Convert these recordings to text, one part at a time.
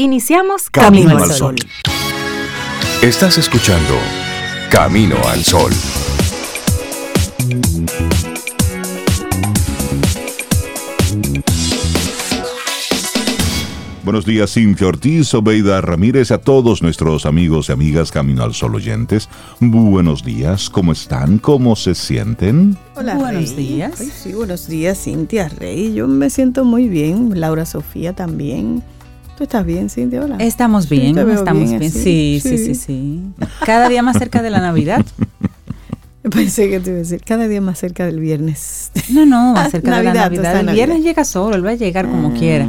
Iniciamos Camino, al Sol. Estás escuchando Camino al Sol. Buenos días, Cintia Ortiz, Obeida Ramírez, a todos nuestros amigos y amigas Camino al Sol oyentes. Buenos días, ¿cómo están? ¿Cómo se sienten? Hola, buenos días. sí, buenos días, Cintia Rey. Yo me siento muy bien. Laura Sofía también. ¿Tú estás bien, Cintia? Hola. Estamos bien, estamos bien. Sí, sí, sí, sí, Cada día más cerca de la Navidad. Pensé que te iba a decir, cada día más cerca del viernes. No, no, más cerca de la Navidad. El viernes llega solo, él va a llegar como quiera.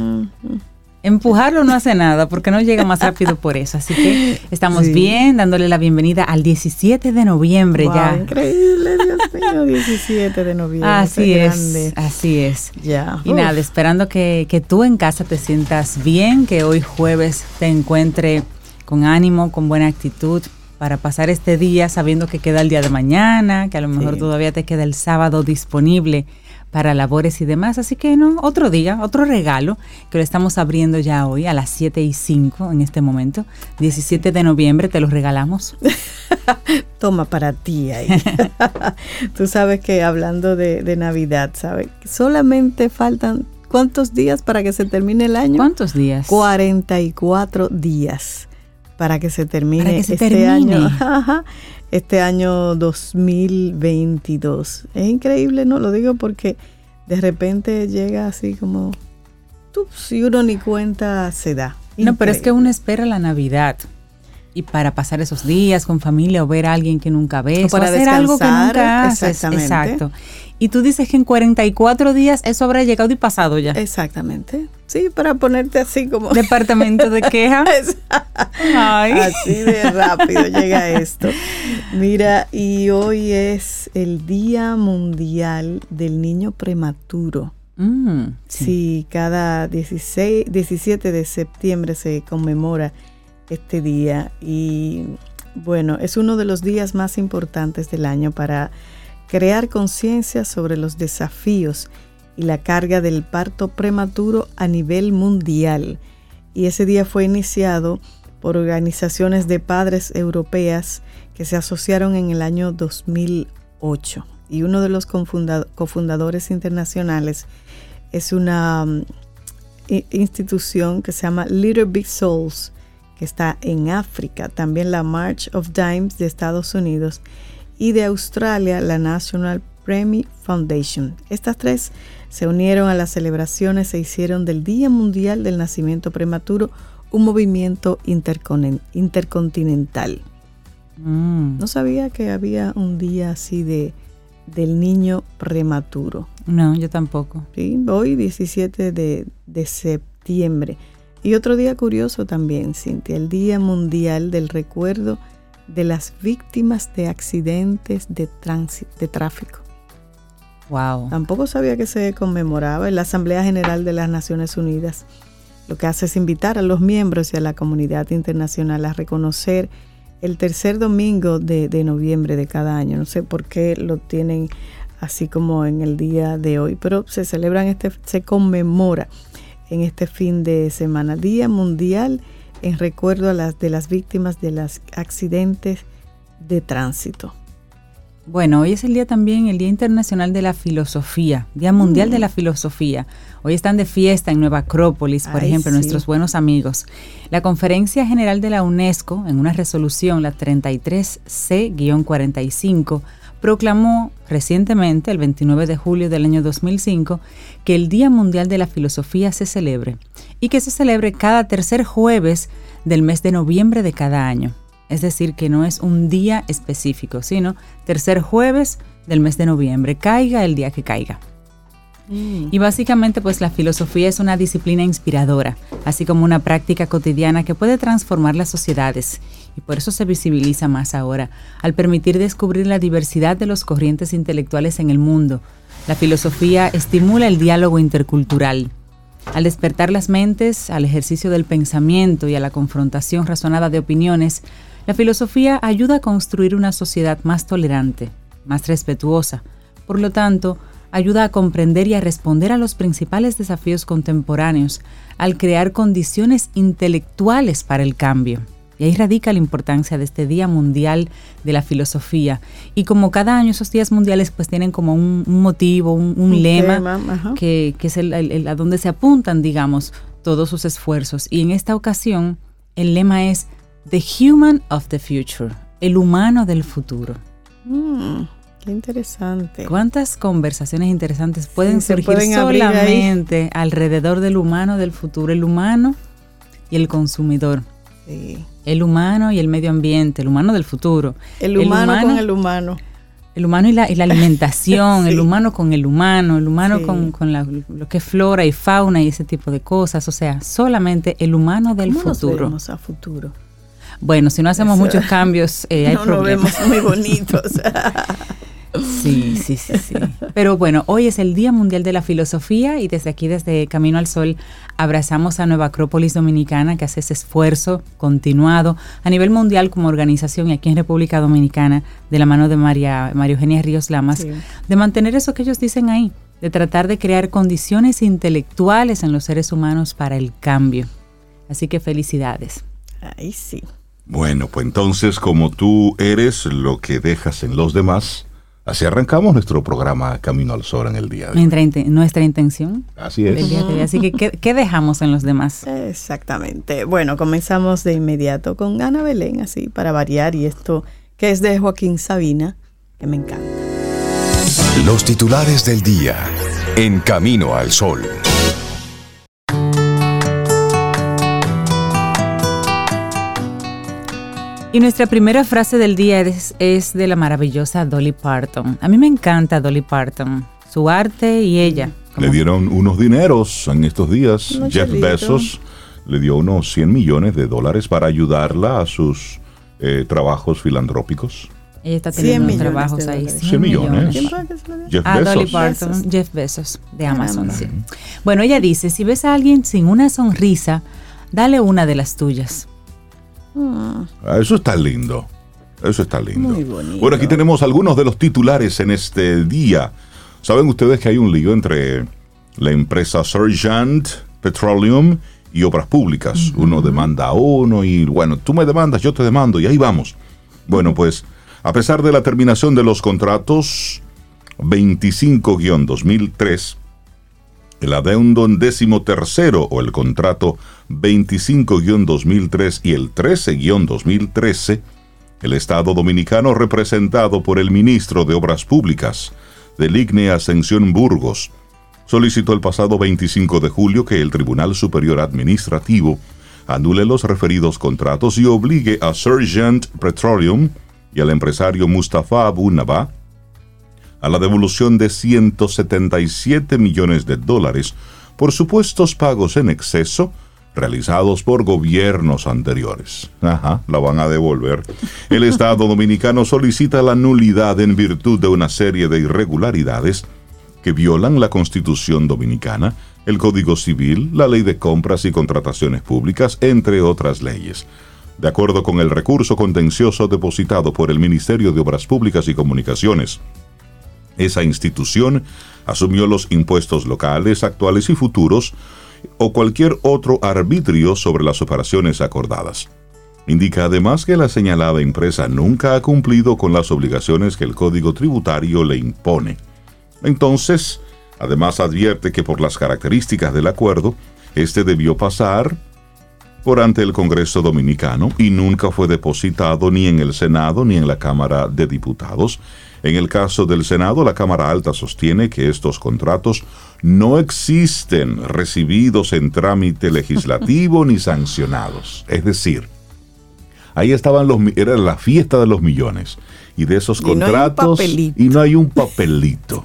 Empujarlo no hace nada porque no llega más rápido por eso. Así que estamos bien, dándole la bienvenida al 17 de noviembre ya. Increíble, Dios mío, 17 de noviembre. Así es, así es. Ya. Y nada, esperando que, que tú en casa te sientas bien, que hoy jueves te encuentre con ánimo, con buena actitud para pasar este día sabiendo que queda el día de mañana, que a lo mejor todavía te queda el sábado disponible para labores y demás. Así que no, otro día, otro regalo que lo estamos abriendo ya hoy a las 7 y 5 en este momento. 17 de noviembre te lo regalamos. Toma para ti ahí. Tú sabes que hablando de, de Navidad, ¿sabes? Solamente faltan ¿cuántos días para que se termine el año? ¿Cuántos días? 44 días para que se termine este año. este año 2022. Es increíble, ¿no? Lo digo porque de repente llega así como, si uno ni cuenta se da. No, pero es que uno espera la Navidad y para pasar esos días con familia o ver a alguien que nunca ves o para hacer algo que nunca haces. Exacto. Y tú dices que en 44 días eso habrá llegado y pasado ya. Exactamente. Sí, para ponerte así como... Departamento de queja. Así de rápido llega esto. Mira, y hoy es el Día Mundial del Niño Prematuro. Mm, sí. sí. cada 16, 17 de septiembre se conmemora este día y bueno, es uno de los días más importantes del año para crear conciencia sobre los desafíos y la carga del parto prematuro a nivel mundial. Y ese día fue iniciado por organizaciones de padres europeas que se asociaron en el año 2008. Y uno de los cofundadores internacionales es una mm, institución que se llama Little Big Souls, que está en África. También la March of Dimes de Estados Unidos y de Australia la National Premi Foundation. Estas tres se unieron a las celebraciones, se hicieron del Día Mundial del Nacimiento Prematuro un movimiento intercontinental. Mm. No sabía que había un día así de del niño prematuro. No, yo tampoco. Sí, hoy 17 de, de septiembre. Y otro día curioso también, Cintia, el Día Mundial del Recuerdo de las víctimas de accidentes de, tránsito, de tráfico. Wow. Tampoco sabía que se conmemoraba en la Asamblea General de las Naciones Unidas. Lo que hace es invitar a los miembros y a la comunidad internacional a reconocer el tercer domingo de, de noviembre de cada año. No sé por qué lo tienen así como en el día de hoy, pero se celebra este, se conmemora en este fin de semana, Día Mundial en recuerdo a las de las víctimas de los accidentes de tránsito. Bueno, hoy es el día también, el Día Internacional de la Filosofía, Día Mundial de la mm. Filosofía. Hoy están de fiesta en Nueva Acrópolis, por ejemplo, nuestros buenos amigos. La Conferencia General de la UNESCO, en una resolución, la 33C-45, proclamó recientemente, el 29 de julio del año 2005, que el Día Mundial de la Filosofía se celebre y que se celebre cada tercer jueves del mes de noviembre de cada año. Es decir, que no es un día específico, sino tercer jueves del mes de noviembre, caiga el día que caiga. Mm. Y básicamente pues la filosofía es una disciplina inspiradora, así como una práctica cotidiana que puede transformar las sociedades y por eso se visibiliza más ahora, al permitir descubrir la diversidad de los corrientes intelectuales en el mundo. La filosofía estimula el diálogo intercultural, al despertar las mentes, al ejercicio del pensamiento y a la confrontación razonada de opiniones, la filosofía ayuda a construir una sociedad más tolerante, más respetuosa. Por lo tanto, ayuda a comprender y a responder a los principales desafíos contemporáneos al crear condiciones intelectuales para el cambio. Y ahí radica la importancia de este Día Mundial de la Filosofía. Y como cada año esos días mundiales pues tienen como un, motivo, un, lema, que, es el, a donde se apuntan, digamos, todos sus esfuerzos. Y en esta ocasión el lema es The Human of the Future, el humano del futuro. Mm, qué interesante. ¿Cuántas conversaciones interesantes pueden surgir solamente alrededor del humano del futuro, el humano y el consumidor? Sí. El humano y el medio ambiente, el humano del futuro. El humano, con el humano. El humano y la, alimentación, el humano con el humano, el humano con, lo que es flora y fauna y ese tipo de cosas. O sea, solamente el humano del futuro. Nos a futuro. Bueno, si no hacemos muchos cambios, eh, hay no problemas. vemos muy bonitos. Sí, sí, sí, sí. Pero bueno, hoy es el Día Mundial de la Filosofía y desde aquí, desde Camino al Sol, abrazamos a Nueva Acrópolis Dominicana que hace ese esfuerzo continuado a nivel mundial como organización y aquí en República Dominicana, de la mano de María, María Eugenia Ríos Lamas, de mantener eso que ellos dicen ahí, de tratar de crear condiciones intelectuales en los seres humanos para el cambio. Así que felicidades. Ahí sí. Bueno, pues entonces como tú eres lo que dejas en los demás, Así arrancamos nuestro programa Camino al Sol en el día de hoy. Nuestra intención. Así es. Así que, ¿qué, dejamos en los demás? Exactamente. Bueno, comenzamos de inmediato con Ana Belén, así para variar, y esto que es de Joaquín Sabina, que me encanta. Los titulares del día en Camino al Sol. Y nuestra primera frase del día es, de la maravillosa Dolly Parton. A mí me encanta Dolly Parton, su arte y ella. Le dieron unos dineros en estos días. Jeff Bezos le dio unos 100 millones de dólares para ayudarla a sus eh, trabajos filantrópicos. Ella está teniendo trabajos ahí. 100, millones. Jeff ah, Bezos. Dolly Parton, Jeff Bezos, de Amazon. Sí. Bueno, ella dice, si ves a alguien sin una sonrisa, dale una de las tuyas. Ah, eso está lindo. Eso está lindo. Bueno, aquí tenemos algunos de los titulares en este día. Saben ustedes que hay un lío entre la empresa Sergeant Petroleum y Obras Públicas. Uno demanda a uno y bueno, tú me demandas, yo te demando y ahí vamos. Bueno, pues a pesar de la terminación de los contratos 25-2003, el adeundo décimo tercero o el contrato 25-2003 y el 13-2013, el Estado Dominicano representado por el ministro de Obras Públicas, del IGNE Ascensión Burgos, solicitó el pasado 25 de julio que el Tribunal Superior Administrativo anule los referidos contratos y obligue a Sergeant Petroleum y al empresario Mustafa Abu Naba a la devolución de 177 millones de dólares por supuestos pagos en exceso realizados por gobiernos anteriores. Ajá, la van a devolver. El Estado dominicano solicita la nulidad en virtud de una serie de irregularidades que violan la Constitución dominicana, el Código Civil, la Ley de Compras y Contrataciones Públicas, entre otras leyes. De acuerdo con el recurso contencioso depositado por el Ministerio de Obras Públicas y Comunicaciones, esa institución asumió los impuestos locales, actuales y futuros, o cualquier otro arbitrio sobre las operaciones acordadas. Indica además que la señalada empresa nunca ha cumplido con las obligaciones que el Código Tributario le impone. Entonces, además advierte que por las características del acuerdo, este debió pasar por ante el Congreso Dominicano y nunca fue depositado ni en el Senado ni en la Cámara de Diputados. En el caso del Senado, la Cámara Alta sostiene que estos contratos no existen recibidos en trámite legislativo ni sancionados. Es decir, ahí estaban los era la fiesta de los millones y de esos contratos y no hay un papelito.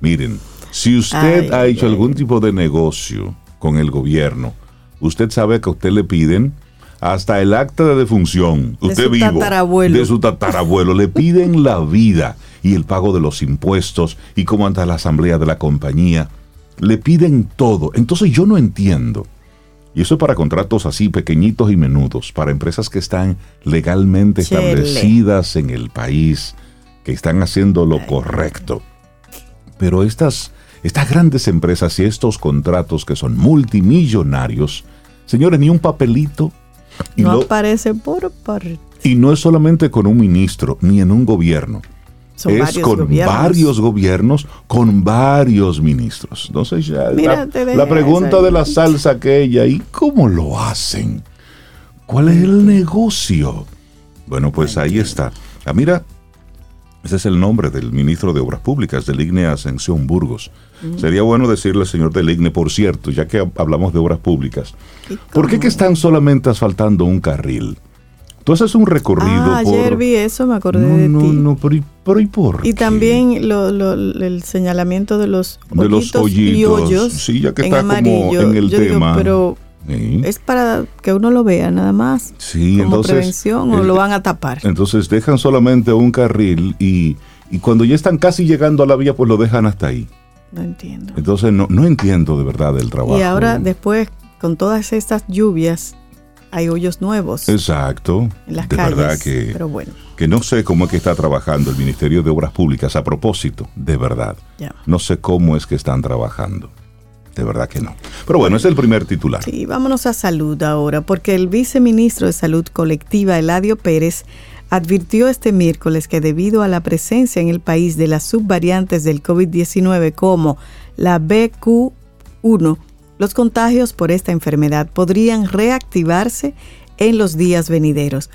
Miren, si usted ha hecho algún tipo de negocio con el gobierno, usted sabe que a usted le piden hasta el acta de defunción, usted vivo, de su tatarabuelo, le piden la vida y el pago de los impuestos y cómo anda la asamblea de la compañía. Le piden todo. Entonces yo no entiendo. Y eso es para contratos así pequeñitos y menudos, para empresas que están legalmente establecidas en el país, que están haciendo lo correcto. Pero estas, estas grandes empresas y estos contratos que son multimillonarios, señores, ni un papelito. Y no aparece por parte. Y no es solamente con un ministro, ni en un gobierno. es con varios gobiernos, con varios ministros. Entonces ya la, pregunta de la salsa aquella, ¿y cómo lo hacen? ¿Cuál es el negocio? Bueno, pues ahí está. Ah, mira, ese es el nombre del ministro de Obras Públicas, Deligne Ascensión Burgos. Sería bueno decirle, señor Deligne, por cierto, ya que hablamos de obras públicas, ¿por qué que están solamente asfaltando un carril? Entonces es un recorrido. Ah, ayer vi eso, me acordé de no, ti. No, pero, pero ¿y por Y también el señalamiento de los, de los hoyitos, y hoyos. Sí, ya que está como en el tema. pero es para que uno lo vea nada más. Sí, como entonces, prevención o lo van a tapar. Entonces dejan solamente un carril y, cuando ya están casi llegando a la vía, pues lo dejan hasta ahí. No entiendo. Entonces no, no entiendo de verdad el trabajo. Y ahora después, con todas estas lluvias, hay hoyos nuevos. Exacto. En las de Verdad que, pero bueno. que no sé cómo es que está trabajando el Ministerio de Obras Públicas a propósito, de verdad. No sé cómo es que están trabajando. De verdad que no. Pero bueno, es el primer titular. Sí, vámonos a salud ahora, porque el viceministro de Salud Colectiva, Eladio Pérez, advirtió este miércoles que debido a la presencia en el país de las subvariantes del COVID-19 como la BQ1, los contagios por esta enfermedad podrían reactivarse en los días venideros.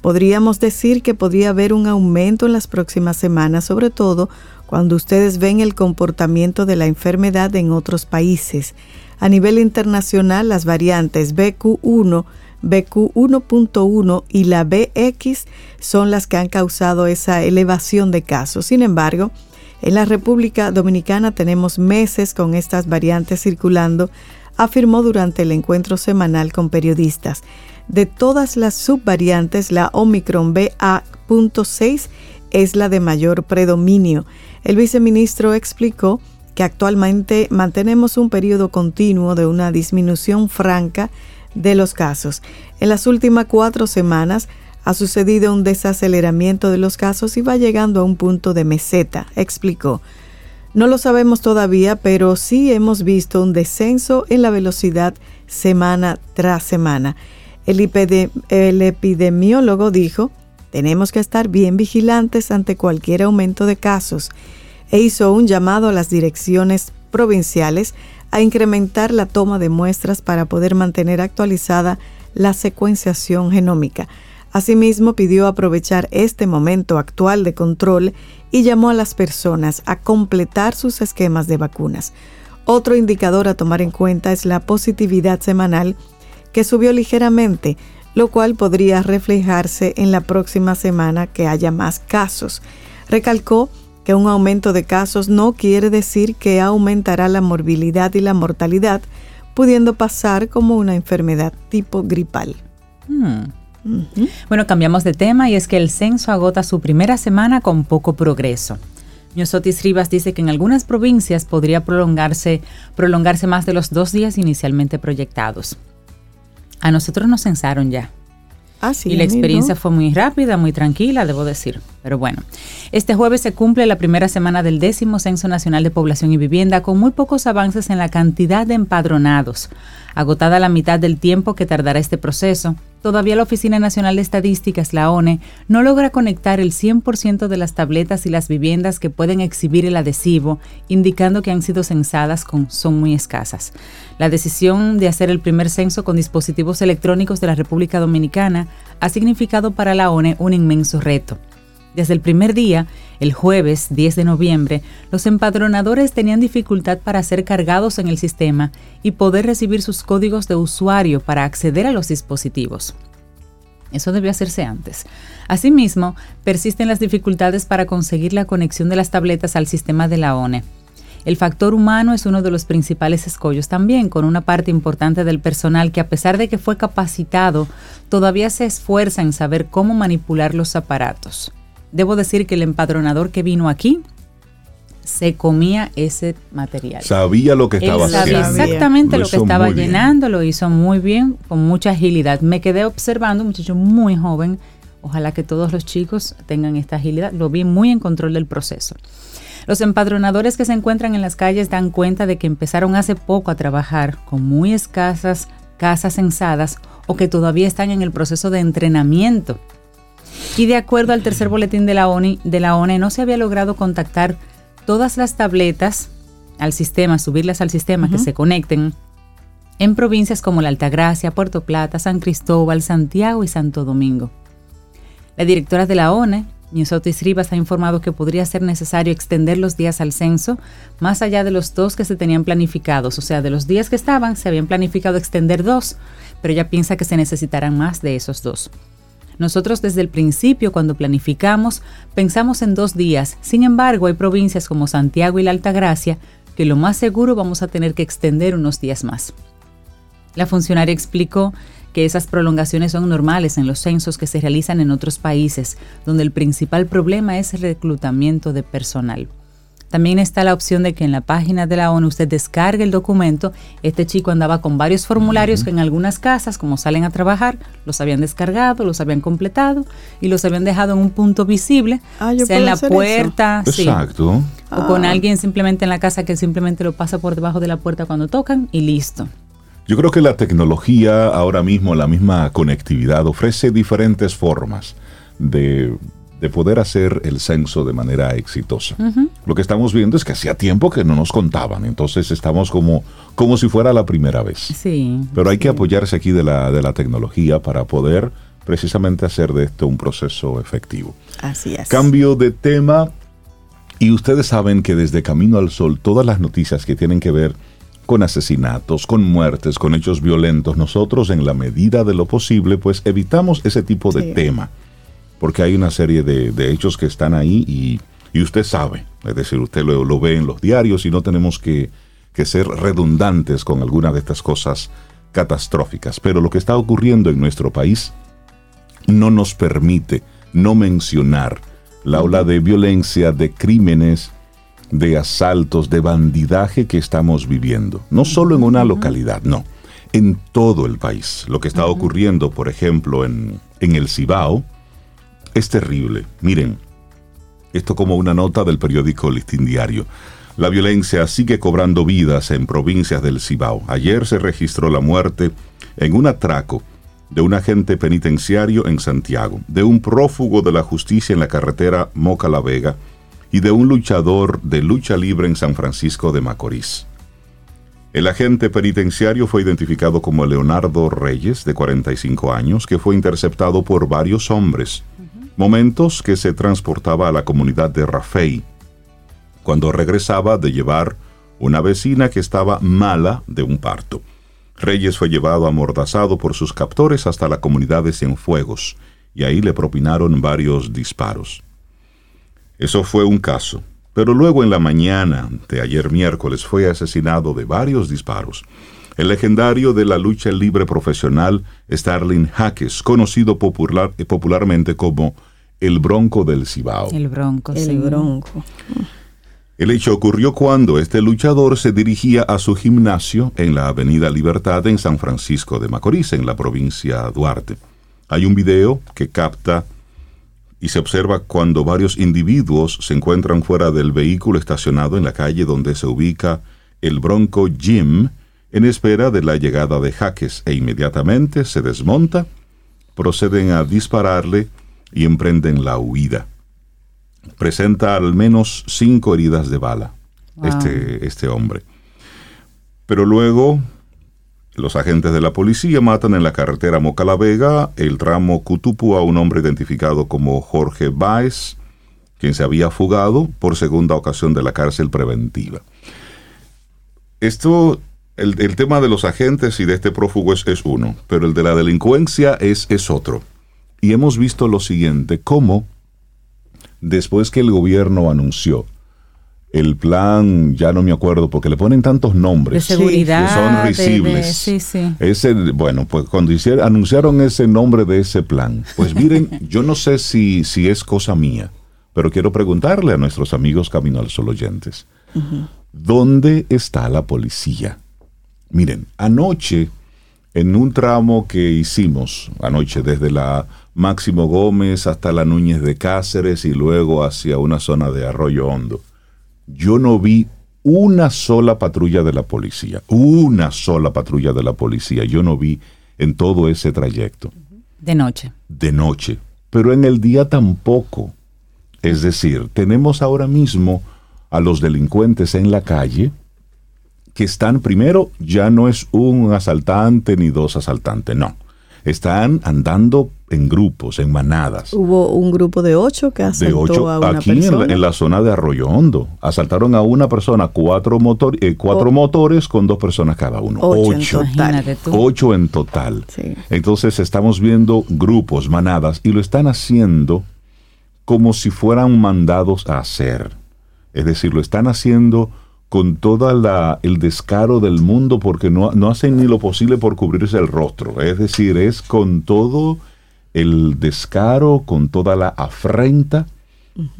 Podríamos decir que podría haber un aumento en las próximas semanas, sobre todo cuando ustedes ven el comportamiento de la enfermedad en otros países. A nivel internacional, las variantes BQ1, BQ1.1 y la BX son las que han causado esa elevación de casos. Sin embargo, en la República Dominicana tenemos meses con estas variantes circulando, afirmó durante el encuentro semanal con periodistas. De todas las subvariantes, la Omicron BA.6 es la de mayor predominio. El viceministro explicó que actualmente mantenemos un periodo continuo de una disminución franca de los casos. En las últimas cuatro semanas ha sucedido un desaceleramiento de los casos y va llegando a un punto de meseta, explicó. No lo sabemos todavía, pero sí hemos visto un descenso en la velocidad semana tras semana. El, el epidemiólogo dijo tenemos que estar bien vigilantes ante cualquier aumento de casos e hizo un llamado a las direcciones provinciales a incrementar la toma de muestras para poder mantener actualizada la secuenciación genómica. Asimismo, pidió aprovechar este momento actual de control y llamó a las personas a completar sus esquemas de vacunas. Otro indicador a tomar en cuenta es la positividad semanal, que subió ligeramente, lo cual podría reflejarse en la próxima semana que haya más casos. Recalcó que un aumento de casos no quiere decir que aumentará la morbilidad y la mortalidad, pudiendo pasar como una enfermedad tipo gripal. Hmm. Bueno, cambiamos de tema y es que el censo agota su primera semana con poco progreso. Miosotis Rivas dice que en algunas provincias podría prolongarse, prolongarse más de los dos días inicialmente proyectados. A nosotros nos censaron ya. Ah, sí, y la experiencia fue muy rápida, muy tranquila, debo decir. Pero bueno, este jueves se cumple la primera semana del décimo Censo Nacional de Población y Vivienda con muy pocos avances en la cantidad de empadronados. Agotada la mitad del tiempo que tardará este proceso, todavía la Oficina Nacional de Estadísticas, la ONE, no logra conectar el 100% de las tabletas y las viviendas que pueden exhibir el adhesivo, indicando que han sido censadas con son muy escasas. La decisión de hacer el primer censo con dispositivos electrónicos de la República Dominicana ha significado para la ONE un inmenso reto. Desde el primer día, el jueves 10 de noviembre, los empadronadores tenían dificultad para ser cargados en el sistema y poder recibir sus códigos de usuario para acceder a los dispositivos. Eso debió hacerse antes. Asimismo, persisten las dificultades para conseguir la conexión de las tabletas al sistema de la ONE. El factor humano es uno de los principales escollos también, con una parte importante del personal que a pesar de que fue capacitado, todavía se esfuerza en saber cómo manipular los aparatos debo decir que el empadronador que vino aquí se comía ese material. Sabía lo que estaba haciendo. Sabía exactamente lo, que estaba llenando, lo hizo muy bien, con mucha agilidad. Me quedé observando, un muchacho muy joven. Ojalá que todos los chicos tengan esta agilidad. Lo vi muy en control del proceso. Los empadronadores que se encuentran en las calles dan cuenta de que empezaron hace poco a trabajar con muy escasas casas censadas o que todavía están en el proceso de entrenamiento. Y de acuerdo al tercer boletín de la ONU, de la ONE no se había logrado contactar todas las tabletas al sistema, subirlas al sistema, que se conecten en provincias como la Altagracia, Puerto Plata, San Cristóbal, Santiago y Santo Domingo. La directora de la ONE, Otis Rivas, ha informado que podría ser necesario extender los días al censo más allá de los dos que se tenían planificados. O sea, de los días que estaban, se habían planificado extender dos, pero ella piensa que se necesitarán más de esos dos. Nosotros desde el principio, cuando planificamos, pensamos en dos días. Sin embargo, hay provincias como Santiago y la Altagracia que lo más seguro vamos a tener que extender unos días más. La funcionaria explicó que esas prolongaciones son normales en los censos que se realizan en otros países, donde el principal problema es el reclutamiento de personal. También está la opción de que en la página de la ONU usted descargue el documento. Este chico andaba con varios formularios que en algunas casas, como salen a trabajar, los habían descargado, los habían completado y los habían dejado en un punto visible, ah, sea en la puerta, Exacto. o con ah. alguien simplemente en la casa que simplemente lo pasa por debajo de la puerta cuando tocan y listo. Yo creo que la tecnología ahora mismo, la misma conectividad, ofrece diferentes formas de, poder hacer el censo de manera exitosa. Lo que estamos viendo es que hacía tiempo que no nos contaban, entonces estamos como, como si fuera la primera vez. Sí. Pero hay que apoyarse aquí de la, de la tecnología para poder precisamente hacer de esto un proceso efectivo. Así es. Cambio de tema. Y ustedes saben que desde Camino al Sol, todas las noticias que tienen que ver con asesinatos, con muertes, con hechos violentos, nosotros en la medida de lo posible, pues evitamos ese tipo de tema, porque hay una serie de, hechos que están ahí y, usted sabe, es decir, usted lo, ve en los diarios y no tenemos que, que ser redundantes con alguna de estas cosas catastróficas, pero lo que está ocurriendo en nuestro país no nos permite no mencionar la ola de violencia, de crímenes, de asaltos, de bandidaje que estamos viviendo. No solo en una localidad, no, en todo el país. Lo que está ocurriendo, por ejemplo, en, en el Cibao, es terrible. Miren, esto como una nota del periódico Listín Diario. La violencia sigue cobrando vidas en provincias del Cibao. Ayer se registró la muerte en un atraco de un agente penitenciario en Santiago, de un prófugo de la justicia en la carretera Moca-La Vega, y de un luchador de lucha libre en San Francisco de Macorís. El agente penitenciario fue identificado como Leonardo Reyes, de 45 años, que fue interceptado por varios hombres, momentos que se transportaba a la comunidad de Rafey, cuando regresaba de llevar una vecina que estaba mala de un parto. Reyes fue llevado amordazado por sus captores hasta la comunidad de Cienfuegos, y ahí le propinaron varios disparos. Eso fue un caso. Pero luego en la mañana de ayer miércoles fue asesinado de varios disparos. El legendario de la lucha libre profesional Starling Jaques, conocido popular, popularmente como el Bronco del Cibao. El Bronco, el Bronco. El hecho ocurrió cuando este luchador se dirigía a su gimnasio en la Avenida Libertad en San Francisco de Macorís, en la provincia Duarte. Hay un video que capta y se observa cuando varios individuos se encuentran fuera del vehículo estacionado en la calle donde se ubica el Bronco Jim en espera de la llegada de Jaques e inmediatamente se desmonta, proceden a dispararle y emprenden la huida. Presenta al menos cinco heridas de bala este, este hombre. Pero luego los agentes de la policía matan en la carretera Moca La Vega, el tramo Cutupu, a un hombre identificado como Jorge Baez, quien se había fugado por segunda ocasión de la cárcel preventiva. Esto, el, tema de los agentes y de este prófugo es, uno, pero el de la delincuencia es, es otro. Y hemos visto lo siguiente, cómo después que el gobierno anunció el plan, ya no me acuerdo, porque le ponen tantos nombres. De seguridad. Que son risibles. sí, sí. Ese, bueno, pues cuando hicieron, anunciaron ese nombre de ese plan, pues miren, yo no sé si, si es cosa mía, pero quiero preguntarle a nuestros amigos Camino al Sol oyentes, ¿dónde está la policía? Miren, anoche, en un tramo que hicimos, anoche desde la Máximo Gómez hasta la Núñez de Cáceres y luego hacia una zona de Arroyo Hondo, yo no vi una sola patrulla de la policía, una sola patrulla de la policía, yo no vi en todo ese trayecto. De noche. De noche, pero en el día tampoco. Es decir, tenemos ahora mismo a los delincuentes en la calle que están, primero, ya no es un asaltante ni dos asaltantes, no están andando en grupos, en manadas. Hubo un grupo de ocho que asaltó a una aquí persona. En, en la zona de Arroyo Hondo. Asaltaron a una persona, cuatro, motor, eh, cuatro motores con dos personas cada uno. Ocho. Ocho en total. Entonces estamos viendo grupos, manadas, y lo están haciendo como si fueran mandados a hacer. Es decir, lo están haciendo con todo el descaro del mundo porque no, no, hacen ni lo posible por cubrirse el rostro. Es decir, es con todo el descaro, con toda la afrenta.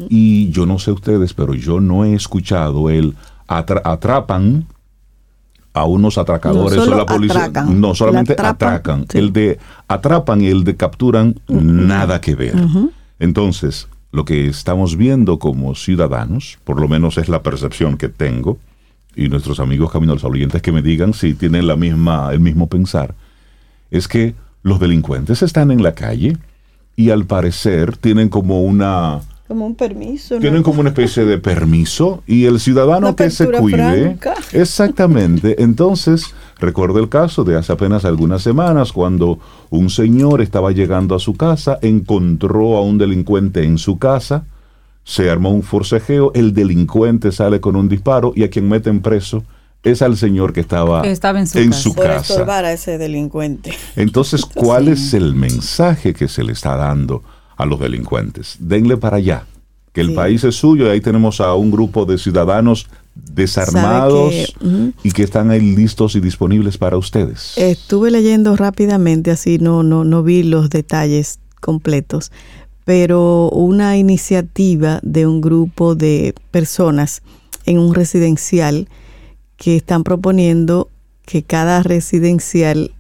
Y yo no sé ustedes, pero yo no he escuchado el atrapan a unos atracadores o la policía. no, solamente atracan. El de atrapan y el de capturan, nada que ver. Entonces, lo que estamos viendo como ciudadanos, por lo menos es la percepción que tengo, y nuestros amigos caminos oyentes que me digan si tienen la misma, el mismo pensar, es que los delincuentes están en la calle y al parecer tienen como una como un permiso. Tienen como una especie de permiso y el ciudadano que se cuide. Exactamente. Entonces, recuerdo el caso de hace apenas algunas semanas cuando un señor estaba llegando a su casa, encontró a un delincuente en su casa, se armó un forcejeo, el delincuente sale con un disparo y a quien meten preso es al señor que estaba, en su, casa. a ese delincuente. Entonces, ¿cuál es el mensaje que se le está dando? A los delincuentes. Denle para allá, que el país es suyo y ahí tenemos a un grupo de ciudadanos desarmados y que están ahí listos y disponibles para ustedes. Estuve leyendo rápidamente, así no, no, no vi los detalles completos, pero una iniciativa de un grupo de personas en un residencial que están proponiendo que cada residencial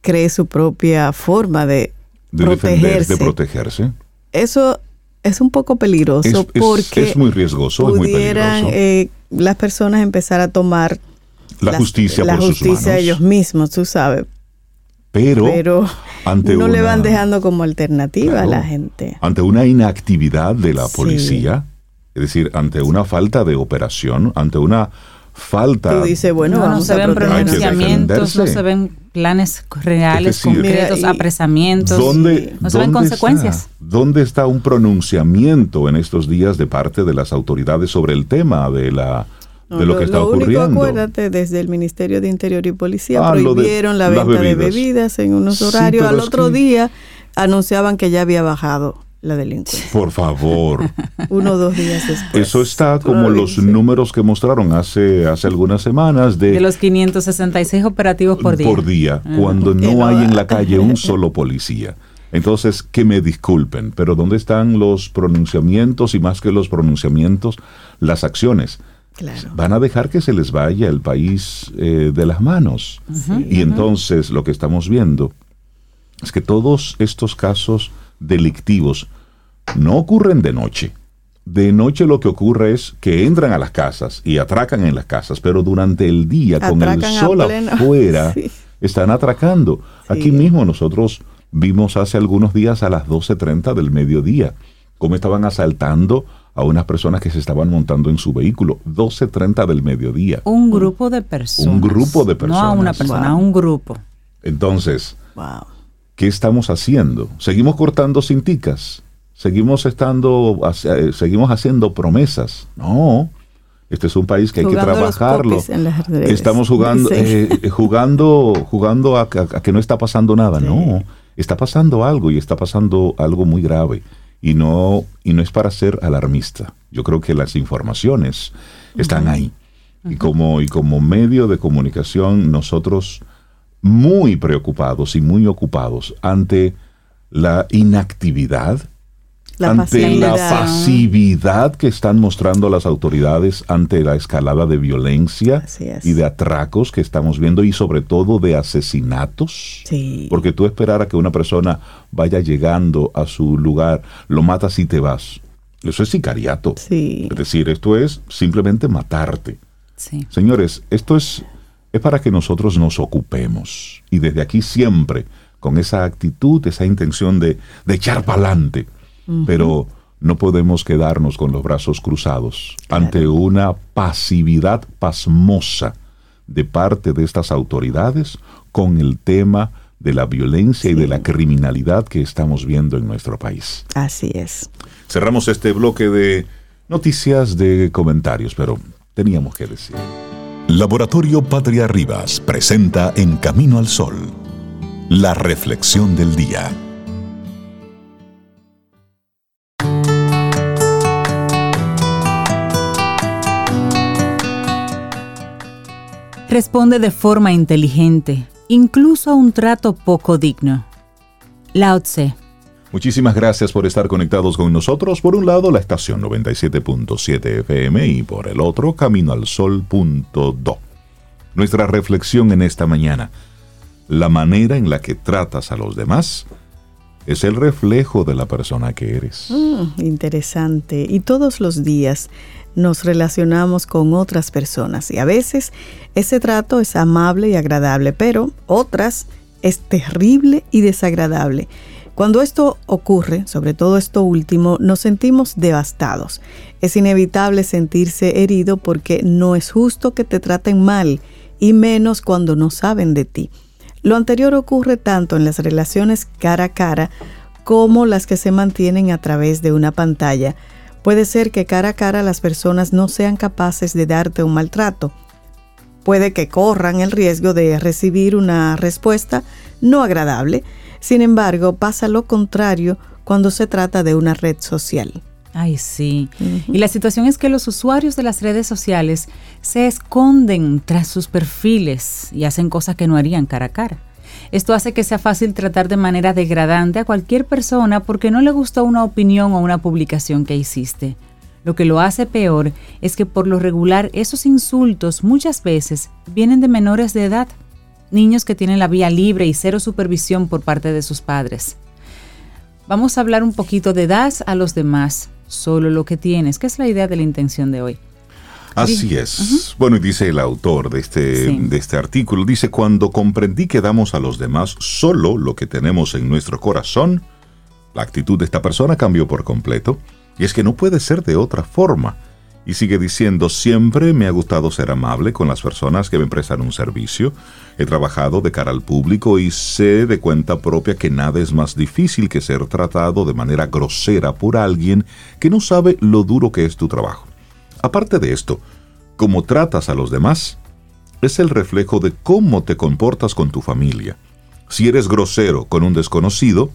cree su propia forma de de defenderse, de protegerse. Eso es un poco peligroso porque es, muy riesgoso, pudieran, eh, las personas empezar a tomar la justicia la por justicia sus manos. ellos mismos, tú sabes. Pero, no le van dejando como alternativa a la gente. Ante una inactividad de la policía, es decir, ante una falta de operación, ante una falta. Tú dices, bueno, no, se ven pronunciamientos, no se ven planes reales, concretos, apresamientos, no se ven consecuencias. ¿Dónde está un pronunciamiento en estos días de parte de las autoridades sobre el tema de la de lo, que está ocurriendo. Único, acuérdate, desde el Ministerio de Interior y Policía ah, prohibieron la venta de bebidas en unos horarios. Al otro día anunciaban que ya había bajado la delincuencia. Por favor. Uno o dos días después. Eso está como los números que mostraron hace, hace algunas semanas de... De los 566 operativos por día. Por día, ah. cuando no hay en la calle un solo policía. Entonces, que me disculpen, pero ¿dónde están los pronunciamientos y más que los pronunciamientos, las acciones? Claro. Van a dejar que se les vaya el país eh, de las manos. y entonces lo que estamos viendo es que todos estos casos delictivos no ocurren de noche. De noche lo que ocurre es que entran a las casas y atracan en las casas, pero durante el día, con el sol afuera, están atracando. Aquí mismo nosotros vimos hace algunos días a las 12.30 del mediodía cómo estaban asaltando a unas personas que se estaban montando en su vehículo. 12.30 del mediodía. Un grupo de personas. Un grupo de personas. No a una persona, a un grupo. Entonces, ¿qué estamos haciendo? Seguimos cortando cinticas, seguimos estando, eh, seguimos haciendo promesas. No, este es un país que hay que trabajarlo. Estamos jugando, eh, jugando, jugando a, que no está pasando nada. No, está pasando algo y está pasando algo muy grave. Y no, y no es para ser alarmista. Yo creo que las informaciones están ahí. Y como, y como medio de comunicación, nosotros muy preocupados y muy ocupados ante la inactividad, ante la pasividad que están mostrando las autoridades ante la escalada de violencia y de atracos que estamos viendo y sobre todo de asesinatos. Porque tú esperar a que una persona vaya llegando a su lugar, lo matas y te vas. Eso es sicariato. Sí. Es decir, esto es simplemente matarte. Sí. Señores, esto es, es para que nosotros nos ocupemos. Y desde aquí siempre, con esa actitud, esa intención de, de echar para adelante. Pero no podemos quedarnos con los brazos cruzados ante una pasividad pasmosa de parte de estas autoridades con el tema de la violencia y de la criminalidad que estamos viendo en nuestro país. Así es. Cerramos este bloque de noticias de comentarios, pero teníamos que decir. Laboratorio Patria Rivas presenta En Camino al Sol, la reflexión del día. Responde de forma inteligente, incluso a un trato poco digno. Lao Tse. Muchísimas gracias por estar conectados con nosotros. Por un lado, la estación 97.7 FM y por el otro, Camino al Sol.do. Nuestra reflexión en esta mañana. La manera en la que tratas a los demás es el reflejo de la persona que eres. Mm, interesante. Y todos los días nos relacionamos con otras personas y a veces ese trato es amable y agradable, pero otras es terrible y desagradable. Cuando esto ocurre, sobre todo esto último, nos sentimos devastados. Es inevitable sentirse herido porque no es justo que te traten mal y menos cuando no saben de ti. Lo anterior ocurre tanto en las relaciones cara a cara como las que se mantienen a través de una pantalla. Puede ser que cara a cara las personas no sean capaces de darte un maltrato. Puede que corran el riesgo de recibir una respuesta no agradable. Sin embargo, pasa lo contrario cuando se trata de una red social. Ay, sí. Y la situación es que los usuarios de las redes sociales se esconden tras sus perfiles y hacen cosas que no harían cara a cara. Esto hace que sea fácil tratar de manera degradante a cualquier persona porque no le gustó una opinión o una publicación que hiciste. Lo que lo hace peor es que por lo regular esos insultos muchas veces vienen de menores de edad, niños que tienen la vía libre y cero supervisión por parte de sus padres. Vamos a hablar un poquito de das a los demás, solo lo que tienes, que es la idea de la intención de hoy. Así es. Bueno, y dice el autor de este, Sí. de este artículo, dice, cuando comprendí que damos a los demás solo lo que tenemos en nuestro corazón, la actitud de esta persona cambió por completo. Y es que no puede ser de otra forma. Y sigue diciendo, siempre me ha gustado ser amable con las personas que me prestan un servicio. He trabajado de cara al público y sé de cuenta propia que nada es más difícil que ser tratado de manera grosera por alguien que no sabe lo duro que es tu trabajo. Aparte de esto, cómo tratas a los demás es el reflejo de cómo te comportas con tu familia. Si eres grosero con un desconocido,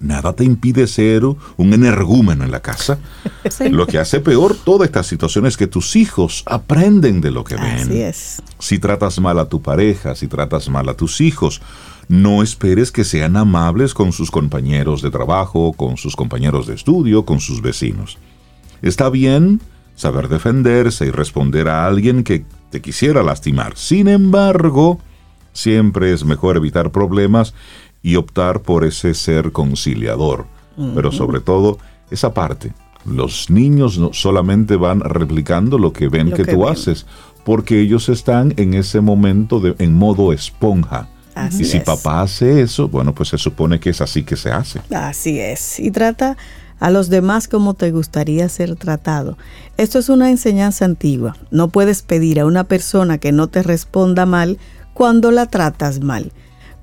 nada te impide ser un energúmeno en la casa. Lo que hace peor toda esta situación es que tus hijos aprenden de lo que ven. Así es. Si tratas mal a tu pareja, si tratas mal a tus hijos, no esperes que sean amables con sus compañeros de trabajo, con sus compañeros de estudio, con sus vecinos. Está bien saber defenderse y responder a alguien que te quisiera lastimar. Sin embargo, siempre es mejor evitar problemas y optar por ese ser conciliador. Pero sobre todo, esa parte. Los niños no solamente van replicando lo que ven Lo que, que tú ven. haces, porque ellos están en ese momento de, en modo esponja. Así y si es. papá hace eso, bueno, pues se supone que es así que se hace. Así es. Y trata a los demás como te gustaría ser tratado. Esto es una enseñanza antigua. No puedes pedir a una persona que no te responda mal cuando la tratas mal.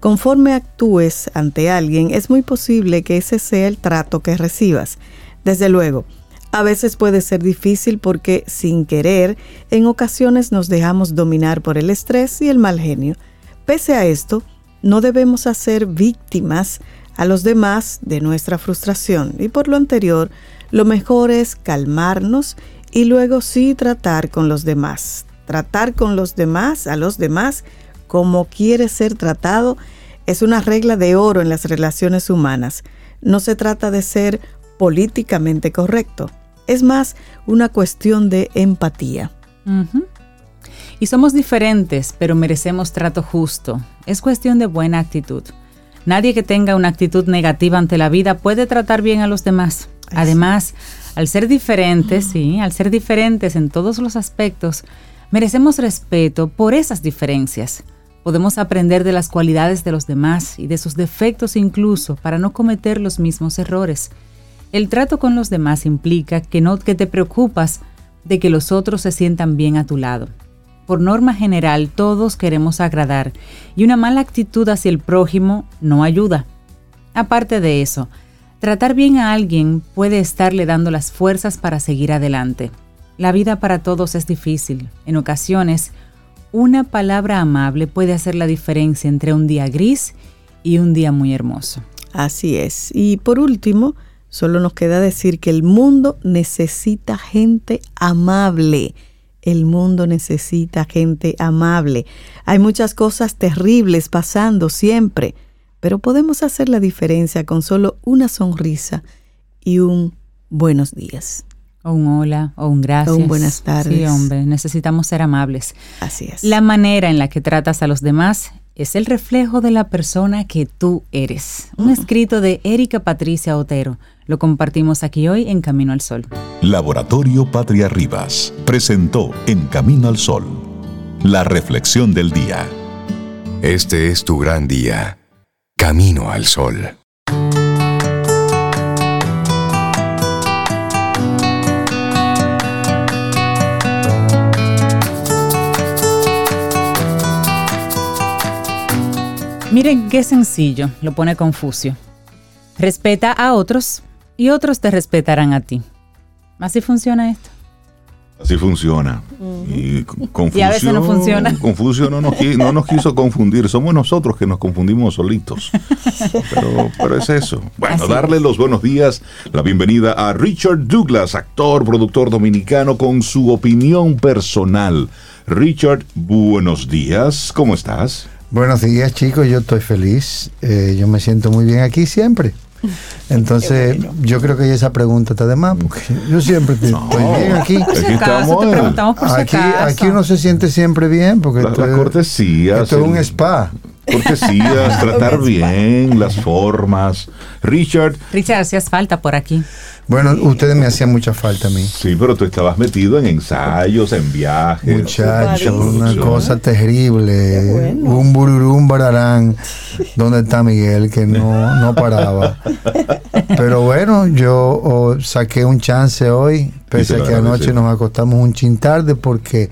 Conforme actúes ante alguien, es muy posible que ese sea el trato que recibas. Desde luego, a veces puede ser difícil porque, sin querer, en ocasiones nos dejamos dominar por el estrés y el mal genio. Pese a esto, no debemos hacer víctimas a los demás de nuestra frustración y por lo anterior, lo mejor es calmarnos y luego sí tratar con los demás. Tratar con los demás, a los demás, como quiere ser tratado, es una regla de oro en las relaciones humanas. No se trata de ser políticamente correcto, es más una cuestión de empatía. Y somos diferentes, pero merecemos trato justo. Es cuestión de buena actitud. Nadie que tenga una actitud negativa ante la vida puede tratar bien a los demás. Ay, Además, Al ser diferentes, sí, al ser diferentes en todos los aspectos, merecemos respeto por esas diferencias. Podemos aprender de las cualidades de los demás y de sus defectos incluso para no cometer los mismos errores. El trato con los demás implica que no que te preocupas de que los otros se sientan bien a tu lado. Por norma general, todos queremos agradar y una mala actitud hacia el prójimo no ayuda. Aparte de eso, tratar bien a alguien puede estarle dando las fuerzas para seguir adelante. La vida para todos es difícil. En ocasiones, una palabra amable puede hacer la diferencia entre un día gris y un día muy hermoso. Así es. Y por último, solo nos queda decir que el mundo necesita gente amable el mundo necesita gente amable. Hay muchas cosas terribles pasando siempre, pero podemos hacer la diferencia con solo una sonrisa y un buenos días. O un hola, o un gracias. O un buenas tardes. Sí, hombre, necesitamos ser amables. Así es. La manera en la que tratas a los demás es el reflejo de la persona que tú eres. Un escrito de Erika Patricia Otero. Lo compartimos aquí hoy en Camino al Sol. Laboratorio Patria Rivas presentó En Camino al Sol la reflexión del día. Este es tu gran día. Camino al Sol. Miren qué sencillo, lo pone Confucio. Respeta a otros y otros te respetarán a ti. Así funciona esto. Así funciona. y, Confucio, y, a veces no funciona. Confucio no nos, no nos quiso confundir. Somos nosotros que nos confundimos solitos. Pero, pero es eso. Bueno, darle los buenos días, la bienvenida a Richard Douglas, actor, productor dominicano, con su opinión personal. Richard, buenos días. ¿Cómo estás? Buenos días, chicos. Yo estoy feliz. Eh, yo me siento muy bien aquí siempre. Entonces, yo creo que esa pregunta está de más, porque yo siempre estoy bien aquí. Aquí, aquí, uno se siente siempre bien, porque la, la cortesía. Esto es un spa. Cortesías, tratar bien, las formas. Richard. Richard, hacías falta por aquí. Bueno, ustedes me hacían mucha falta a mí. Sí, pero tú estabas metido en ensayos, en viajes. Muchacho, una cosa terrible. Un bururum bararán. ¿Dónde está Miguel? Que no, no paraba. Pero bueno, yo oh, saqué un chance hoy, pese a que anoche nos acostamos un chin tarde porque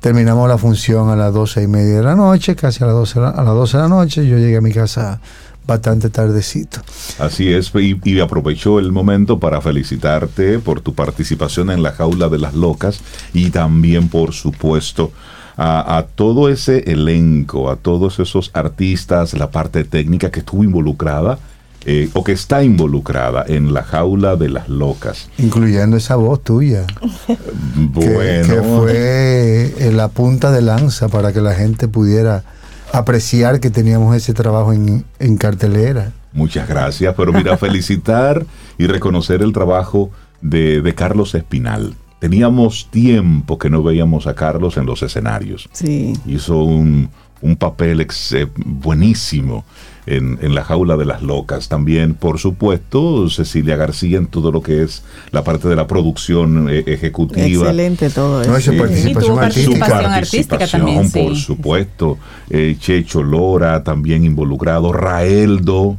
terminamos la función a las doce y media de la noche, casi a las doce, a las 12 de la noche. Yo llegué a mi casa bastante tardecito. Así es, y, y, aprovechó el momento para felicitarte por tu participación en la jaula de las locas y también, por supuesto, a, todo ese elenco, a todos esos artistas, la parte técnica que estuvo involucrada. Eh, o que está involucrada en la jaula de las locas. Incluyendo esa voz tuya. bueno. Que, fue la punta de lanza para que la gente pudiera apreciar que teníamos ese trabajo en, cartelera. Muchas gracias, pero mira, felicitar y reconocer el trabajo de, de, Carlos Espinal. Teníamos tiempo que no veíamos a Carlos en los escenarios. Sí. Hizo un, un papel buenísimo en, en, la jaula de las locas. También, por supuesto, Cecilia García en todo lo que es la parte de la producción eh, ejecutiva. Excelente todo eso. No, participación, artística. participación artística también, por sí. supuesto. Eh, Checho Lora también involucrado. Raeldo.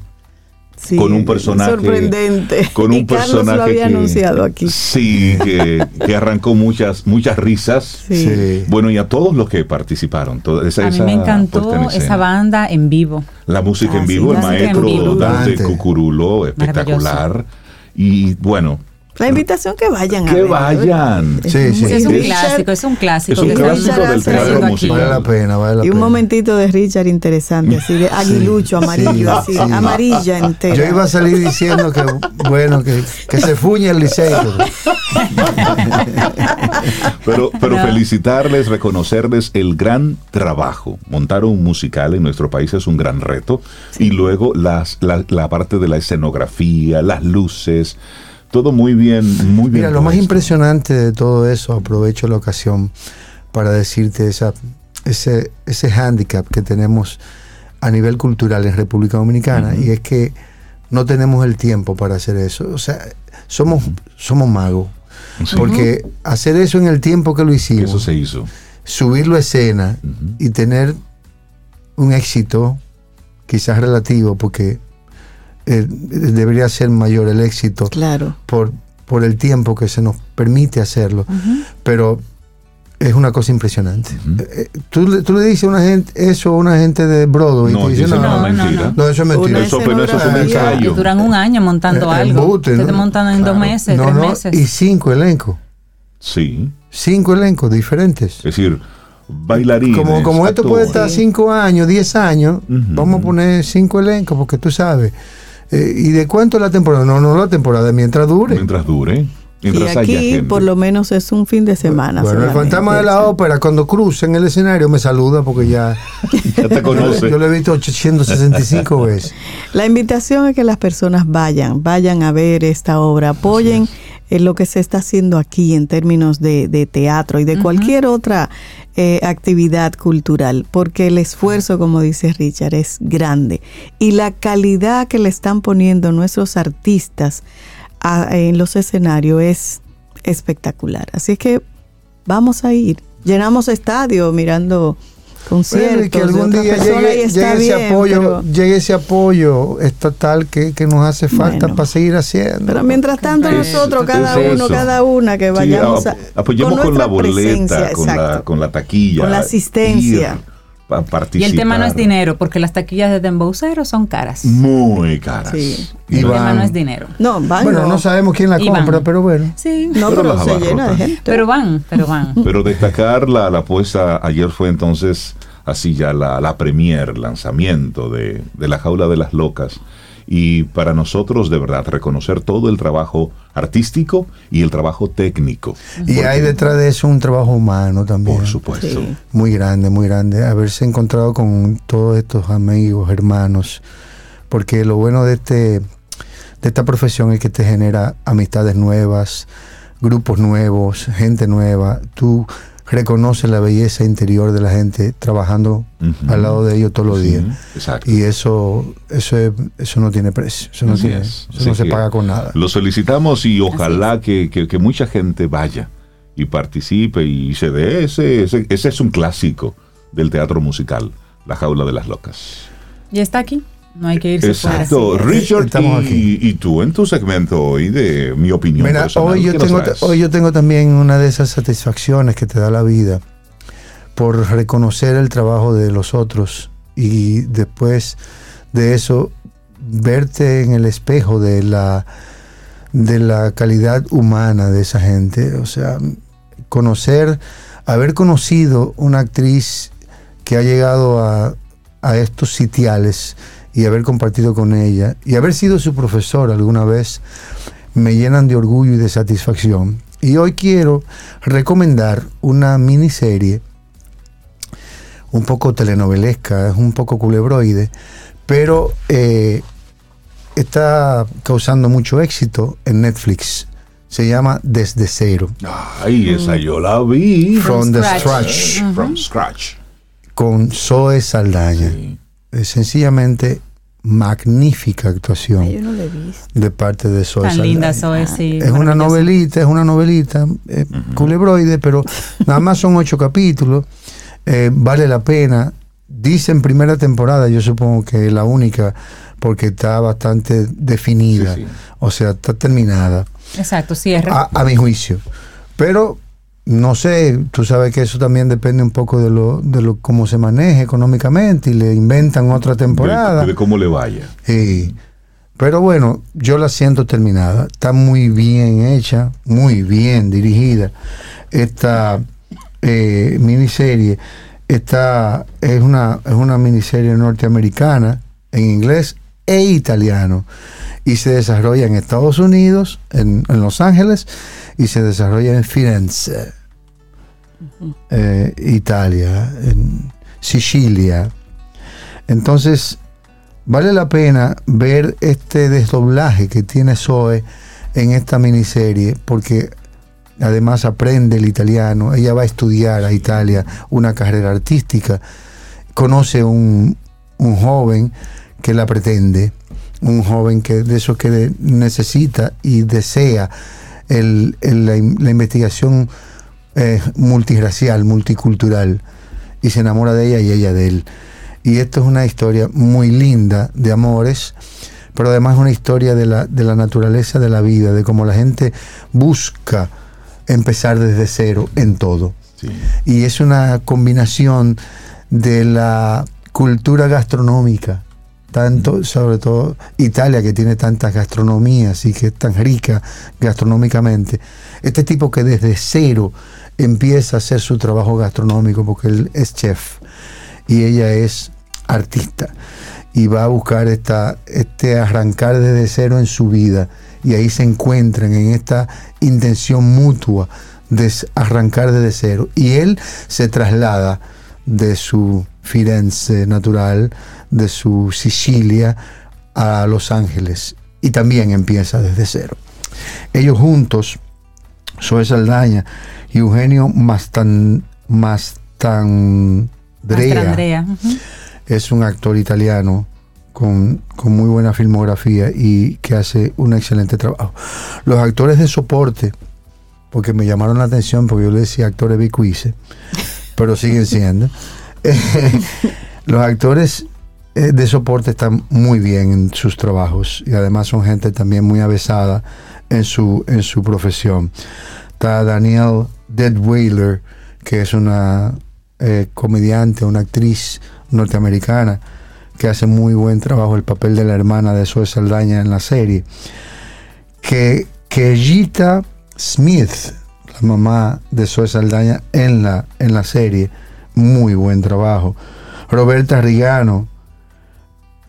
Sí, con un personaje sorprendente. Con un y personaje lo había que, anunciado aquí. Sí, que, que, arrancó muchas muchas risas. Sí. Sí. Bueno, y a todos los que participaron. Toda esa, A mí esa me encantó esa banda en vivo. La música Ah, en sí, vivo, el maestro Dante. Cucurulo, espectacular. Y bueno, La invitación que vayan a que vayan. Sí, sí. Es un sí. clásico, es un clásico. Es un que clásico del teatro musical. Vale la pena, vale la Y un pena. momentito de Richard interesante, así de aguilucho, amarillo, Sí, así, sí. amarilla entera. Yo iba a salir diciendo que, bueno, que, que se fuñe el liceo. Pero, pero No. felicitarles, reconocerles el gran trabajo. Montar un musical en nuestro país es un gran reto. Y luego las, la, la parte de la escenografía, las luces, todo muy bien, muy bien. Mira, lo más impresionante de todo eso, aprovecho la ocasión para decirte esa, ese, ese hándicap que tenemos a nivel cultural en República Dominicana, y es que no tenemos el tiempo para hacer eso. O sea, somos, somos magos. Porque hacer eso en el tiempo que lo hicimos. Eso se hizo. Subirlo a escena y tener un éxito, quizás relativo, porque eh, debería ser mayor el éxito. Claro. Por, por el tiempo que se nos permite hacerlo. Pero es una cosa impresionante. Eh, eh, ¿Tú, le dices una gente, eso a una gente de Broadway no, y te no, no, mentira. No, eso es mentira. Eso, pero eso es un ensayo. Duran un año montando algo. Te montan en dos meses, tres meses. Y cinco elencos. Sí. Cinco elencos diferentes. Es decir, bailarines. Como, como esto puede estar cinco años, diez años, vamos a poner cinco elencos, porque tú sabes. Eh, ¿Y de cuánto es la temporada? No, no la temporada, mientras dure. Mientras dure. Mientras y aquí por lo menos es un fin de semana. Bueno, el fantasma de la ópera cuando cruza en el escenario me saluda porque ya, ya te conoce. Yo lo he visto 865 veces. La invitación es que las personas vayan, vayan a ver esta obra, apoyen en lo que se está haciendo aquí en términos de, de teatro y de cualquier otra eh, actividad cultural, porque el esfuerzo, como dice Richard, es grande y la calidad que le están poniendo nuestros artistas en los escenarios es espectacular. Así es que vamos a ir. Llenamos estadio mirando conciertos. y que algún día llegue, ese apoyo, llegue ese apoyo estatal que, nos hace falta para seguir haciendo. Pero mientras tanto nosotros, cada uno, cada una que vayamos a... Apoyemos con, la boleta, con la, con la taquilla. Con la asistencia. Y el tema no es dinero, porque las taquillas de Dembowcero son caras. Muy caras. Sí. Y el tema no es dinero. No, van. Bueno, no sabemos quién la compra, pero bueno. Sí, no, pero, se llena de gente. Pero van, pero van. Pero destacar la, la apuesta ayer fue entonces así ya la, la premier, lanzamiento de, de La Jaula de las Locas y para nosotros de verdad reconocer todo el trabajo artístico y el trabajo técnico. Y hay detrás de eso un trabajo humano también. Por supuesto. Muy grande, muy grande. Haberse encontrado con todos estos amigos, hermanos, porque lo bueno de este de esta profesión es que te genera amistades nuevas, grupos nuevos, gente nueva. Tú reconoce la belleza interior de la gente trabajando al lado de ellos todos los días. Y eso, eso, eso no tiene precio, eso no, se paga con nada. Lo solicitamos y ojalá que, mucha gente vaya y participe y se dé ese, ese, ese es un clásico del teatro musical, La Jaula de las Locas. Y está aquí. No hay que irse Exacto. Richard, Estamos y, aquí. y tú en tu segmento hoy de mi opinión personal, hoy, yo tengo, hoy yo tengo también una de esas satisfacciones que te da la vida por reconocer el trabajo de los otros y después de eso verte en el espejo de la de la calidad humana de esa gente, o sea, conocer, haber conocido una actriz que ha llegado a, a estos sitiales y haber compartido con ella y haber sido su profesor alguna vez me llenan de orgullo y de satisfacción. Y hoy quiero recomendar una miniserie un poco telenovelesca, es un poco culebroide, pero eh, está causando mucho éxito en Netflix. Se llama Desde Cero. Ay, esa yo la vi. From, the Scratch. From Scratch. Con Zoe Saldaña. Sencillamente magnífica actuación de parte de Zoe. Tan linda Zoe, sí. Es una novelita, es una novelita, eh, culebroide, pero nada más son ocho capítulos. Eh, vale la pena. Dice en primera temporada, yo supongo que es la única, porque está bastante definida. O sea, está terminada. Exacto, cierra. A, a mi juicio. Pero no sé, tú sabes que eso también depende un poco de lo, de lo cómo se maneje económicamente y le inventan otra temporada. De, cómo le vaya. Pero bueno, yo la siento terminada. Está muy bien hecha, muy bien dirigida. Esta eh, miniserie esta, es, una, es una miniserie norteamericana en inglés e italiano y se desarrolla en Estados Unidos, en, en Los Ángeles, y se desarrolla en Firenze. Eh, Italia, en Sicilia. Entonces, vale la pena ver este desdoblaje que tiene Zoe en esta miniserie, porque además aprende el italiano, ella va a estudiar a Italia una carrera artística, conoce un, un joven que la pretende un joven que de eso que necesita y desea la, investigación eh, multirracial, multicultural, y se enamora de ella y ella de él. Y esto es una historia muy linda de amores, pero además es una historia de la, de la naturaleza de la vida, de cómo la gente busca empezar desde cero en todo. Y es una combinación de la cultura gastronómica, tanto, sobre todo Italia que tiene tantas gastronomías y que es tan rica gastronómicamente. Este tipo que desde cero empieza a hacer su trabajo gastronómico porque él es chef y ella es artista y va a buscar esta, este arrancar desde cero en su vida y ahí se encuentran en esta intención mutua de arrancar desde cero y él se traslada de su Firenze natural, de su Sicilia a Los Ángeles y también empieza desde cero. Ellos juntos, Zoe Saldaña y Eugenio Mastan, Mastandrea, es un actor italiano con, con, muy buena filmografía y que hace un excelente trabajo. Los actores de soporte, porque me llamaron la atención, porque yo le decía actores bicuice, pero siguen siendo. los actores eh, de soporte están muy bien en sus trabajos y además son gente también muy avesada en su, en su profesión. Está Danielle Deadweiler, que es una eh, comediante, una actriz norteamericana que hace muy buen trabajo el papel de la hermana de Zoe Saldaña en la serie. Que, que Smith, la mamá de Zoe Saldaña en la, en la serie, muy buen trabajo. Roberta Rigano,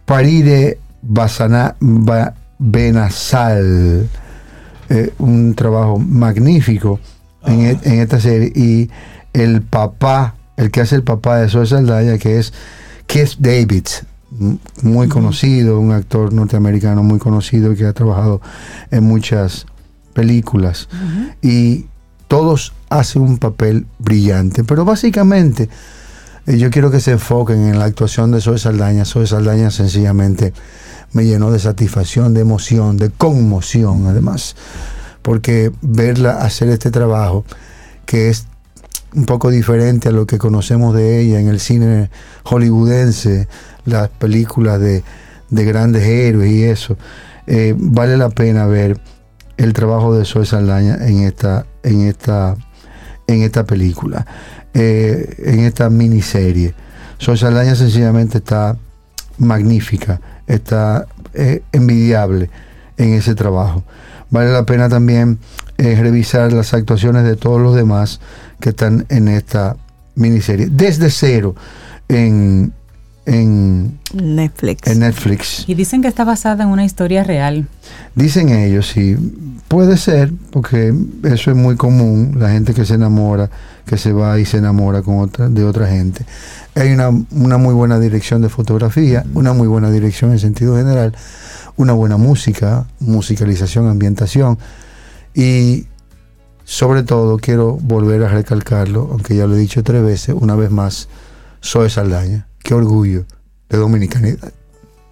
Paride Basana, Benazal, eh, un trabajo magnífico en, e, en, esta serie. Y el papá, el que hace el papá de Zoe Saldaya, que es Keith Davids, muy conocido, un actor norteamericano muy conocido que ha trabajado en muchas películas. Y todos hacen un papel brillante, pero básicamente eh, yo quiero que se enfoquen en la actuación de Zoe Saldaña. Zoe Saldaña sencillamente me llenó de satisfacción, de emoción, de conmoción además, porque verla hacer este trabajo que es un poco diferente a lo que conocemos de ella en el cine hollywoodense, las películas de, grandes héroes y eso, eh, vale la pena ver el trabajo de Zoe Saldaña en esta, en esta, en esta película, eh, en esta miniserie. Zoe Saldaña sencillamente está magnífica, está eh, envidiable en ese trabajo. Vale la pena también eh, revisar las actuaciones de todos los demás que están en esta miniserie. Desde cero en, en Netflix. En Netflix. Y dicen que está basada en una historia real. Dicen ellos, sí. Puede ser, porque eso es muy común, la gente que se enamora, que se va y se enamora con otra, de otra gente. Hay una, una muy buena dirección de fotografía, una muy buena dirección en sentido general, una buena música, musicalización, ambientación. Y sobre todo quiero volver a recalcarlo, aunque ya lo he dicho tres veces, una vez más, soy Saldaña qué orgullo de dominicanidad.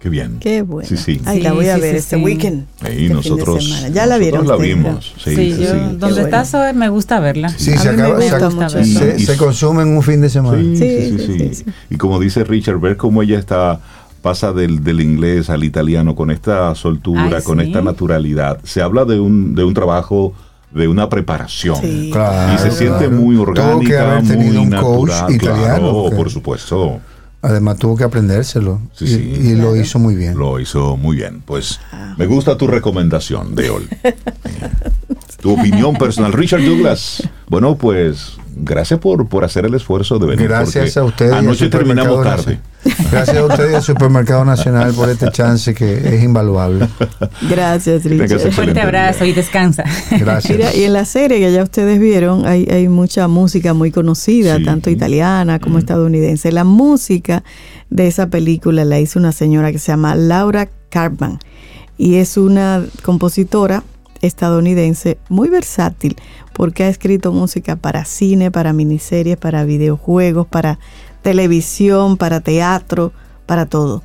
Qué bien. Qué bueno. Sí, sí. Ahí la voy a ver este weekend. Ahí este nosotros. Ya la vieron. la vimos. Sí, sí, sí, Donde estás hoy me gusta verla. Sí, se, acaba, se, se, consume en un fin de semana. Sí, sí, sí. Y como dice Richard, ver cómo ella está pasa del, del inglés al italiano con esta soltura, con esta naturalidad. Se habla de un, de un trabajo de una preparación. Claro, y se siente muy orgánica, muy un natural. Italiano, claro, por supuesto. Además tuvo que aprendérselo y, lo hizo muy bien. Lo hizo muy bien. Pues me gusta tu recomendación, Deol. tu opinión personal. Richard Douglas. Bueno, pues gracias por, por hacer el esfuerzo de venir. Gracias a ustedes. Anoche terminamos tarde. Gracias a ustedes y al Supermercado Nacional por este chance que es invaluable. Gracias, Richard. Un fuerte abrazo y descansa. Gracias. y en la serie que ya ustedes vieron, hay, hay mucha música muy conocida, tanto italiana como mm. estadounidense. La música de esa película la hizo una señora que se llama Laura Cartman y es una compositora estadounidense muy versátil porque ha escrito música para cine, para miniseries, para videojuegos, para televisión, para teatro, para todo.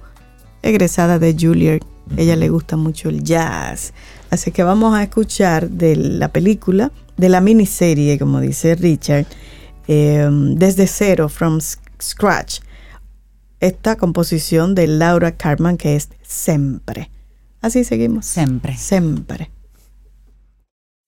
Egresada de Juilliard ella le gusta mucho el jazz. Así que vamos a escuchar de la película, de la miniserie, como dice Richard, em, desde cero, from scratch, esta composición de Laura Carman que es Siempre. Así seguimos. Siempre. Siempre.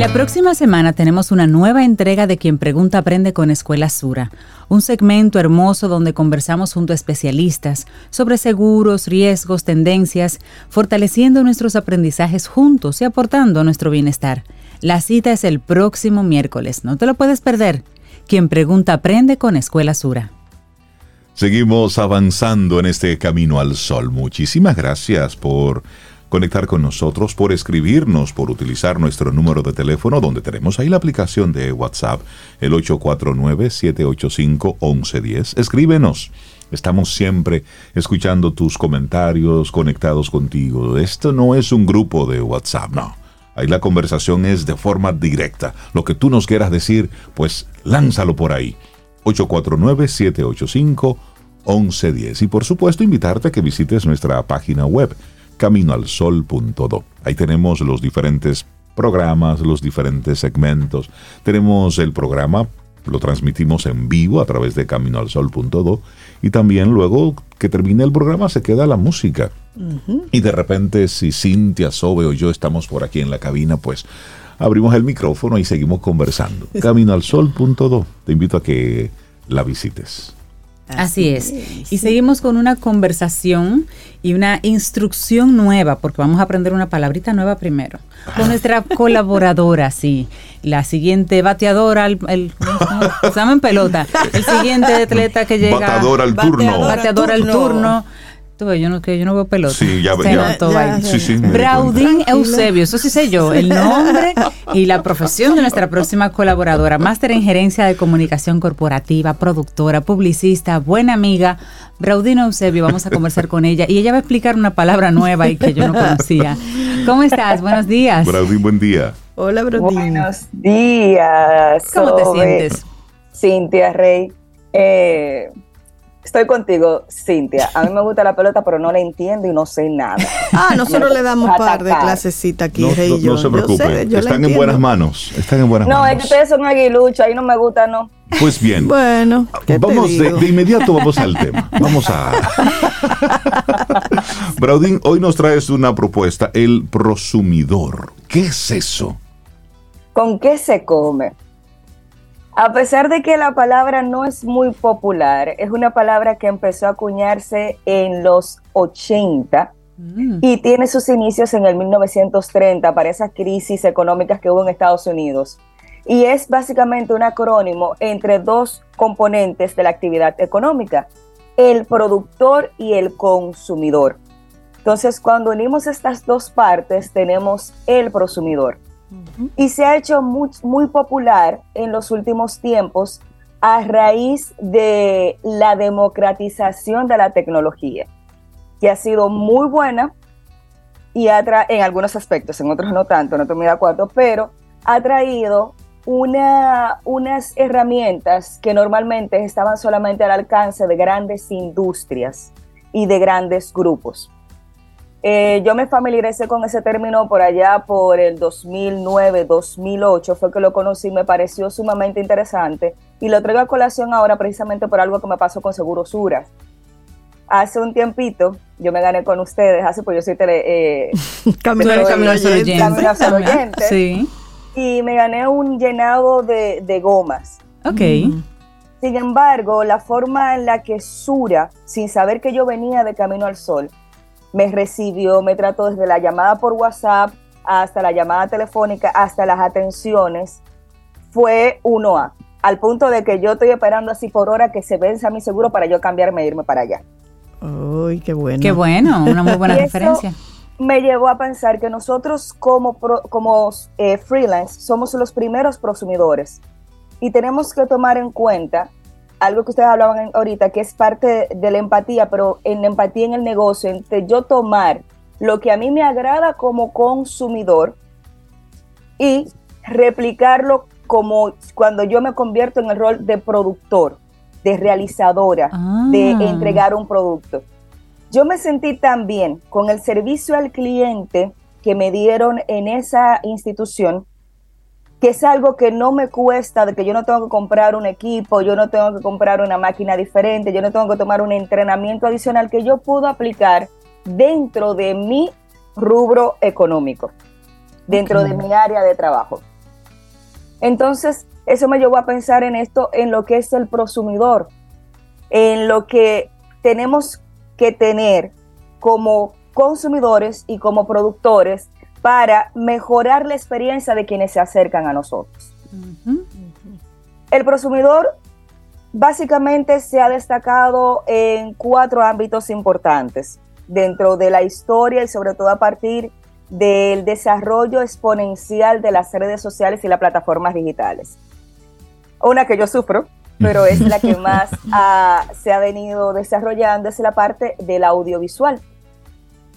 La próxima semana tenemos una nueva entrega de Quien Pregunta Aprende con Escuela Sura, un segmento hermoso donde conversamos junto a especialistas sobre seguros, riesgos, tendencias, fortaleciendo nuestros aprendizajes juntos y aportando a nuestro bienestar. La cita es el próximo miércoles, no te lo puedes perder. Quien Pregunta Aprende con Escuela Sura. Seguimos avanzando en este camino al sol. Muchísimas gracias por conectar con nosotros, por escribirnos, por utilizar nuestro número de teléfono, donde tenemos ahí la aplicación de WhatsApp, el 849-785-1110. Escríbenos. Estamos siempre escuchando tus comentarios, conectados contigo. Esto no es un grupo de WhatsApp, no. Ahí la conversación es de forma directa. Lo que tú nos quieras decir, pues lánzalo por ahí. 849-785-1110. Y por supuesto, invitarte a que visites nuestra página web caminoalsol.do. Ahí tenemos los diferentes programas, los diferentes segmentos. Tenemos el programa, lo transmitimos en vivo a través de caminoalsol.do y también luego que termine el programa se queda la música. Y de repente si Cintia, Sobe o yo estamos por aquí en la cabina, pues abrimos el micrófono y seguimos conversando. Caminoalsol.do. Te invito a que la visites. Así, es. Y seguimos con una conversación y una instrucción nueva, porque vamos a aprender una palabrita nueva primero. Con nuestra colaboradora, sí. La siguiente bateadora, el, el en pelota. El siguiente atleta que llega. Bateador al turno. Bateador al turno yo no, que yo no veo pelota. Sí, ya, ya, Sí, sí, Braudín Eusebio, eso sí sé yo, el nombre y la profesión de nuestra próxima colaboradora, máster en gerencia de comunicación corporativa, productora, publicista, buena amiga. Braudín Eusebio, vamos a conversar con ella y ella va a explicar una palabra nueva y que yo no conocía. ¿Cómo estás? Buenos días. Braudín, buen día. Hola, Braudín. Buenos días. ¿Cómo te sientes? Cintia Rey. Eh, Estoy contigo, Cintia. A mí me gusta la pelota, pero no la entiendo y no sé nada. Ah, nosotros le damos un par de clasecitas aquí, no, Rey no, no, se preocupe, están en buenas manos. Están en buenas no, manos. No, es que ustedes son aguiluchos, ahí no me gusta, no. Pues bien. Bueno, vamos de, de, inmediato vamos al tema. Vamos a. Braudín, hoy nos traes una propuesta, el prosumidor. ¿Qué es eso? ¿Con qué se come? A pesar de que la palabra no es muy popular, es una palabra que empezó a acuñarse en los 80 mm. y tiene sus inicios en el 1930 para esas crisis económicas que hubo en Estados Unidos. Y es básicamente un acrónimo entre dos componentes de la actividad económica, el productor y el consumidor. Entonces, cuando unimos estas dos partes, tenemos el y se ha hecho muy, popular en los últimos tiempos a raíz de la democratización de la tecnología, que ha sido muy buena y ha en algunos aspectos, en otros no tanto, no estoy de acuerdo, pero ha traído una, unas herramientas que normalmente estaban solamente al alcance de grandes industrias y de grandes grupos. Eh, yo me familiaricé con ese término por allá por el 2009, 2008, fue que lo conocí, me pareció sumamente interesante y lo traigo a colación ahora precisamente por algo que me pasó con Segurosura. Hace un tiempito, yo me gané con ustedes, hace pues yo soy tele... Eh, camino, camino oyente. Sí. Y me gané un llenado de, de gomas. Ok. Sin embargo, la forma en la que Sura, sin saber que yo venía de Camino al Sol, me recibió, me trató desde la llamada por WhatsApp hasta la llamada telefónica, hasta las atenciones, fue uno a al punto de que yo estoy esperando así por hora que se venza mi seguro para yo cambiarme e irme para allá. Uy, qué bueno. Qué bueno, una muy buena referencia. me llevó a pensar que nosotros como, como eh, freelance somos los primeros prosumidores y tenemos que tomar en cuenta algo que ustedes hablaban ahorita, que es parte de la empatía, pero en la empatía en el negocio, entre yo tomar lo que a mí me agrada como consumidor y replicarlo como cuando yo me convierto en el rol de productor, de realizadora, de ah. entregar un producto. Yo me sentí tan bien con el servicio al cliente que me dieron en esa institución que es algo que no me cuesta, de que yo no tengo que comprar un equipo, yo no tengo que comprar una máquina diferente, yo no tengo que tomar un entrenamiento adicional que yo puedo aplicar dentro de mi rubro económico, dentro de mi área de trabajo. Entonces, eso me llevó a pensar en esto, en lo que es el prosumidor, en lo que tenemos que tener como consumidores y como productores para mejorar la experiencia de quienes se acercan a nosotros. El prosumidor básicamente se ha destacado en cuatro ámbitos importantes dentro de la historia y sobre todo a partir del desarrollo exponencial de las redes sociales y las plataformas digitales. Una que yo sufro, pero es la que más se ha venido desarrollando, es la parte del audiovisual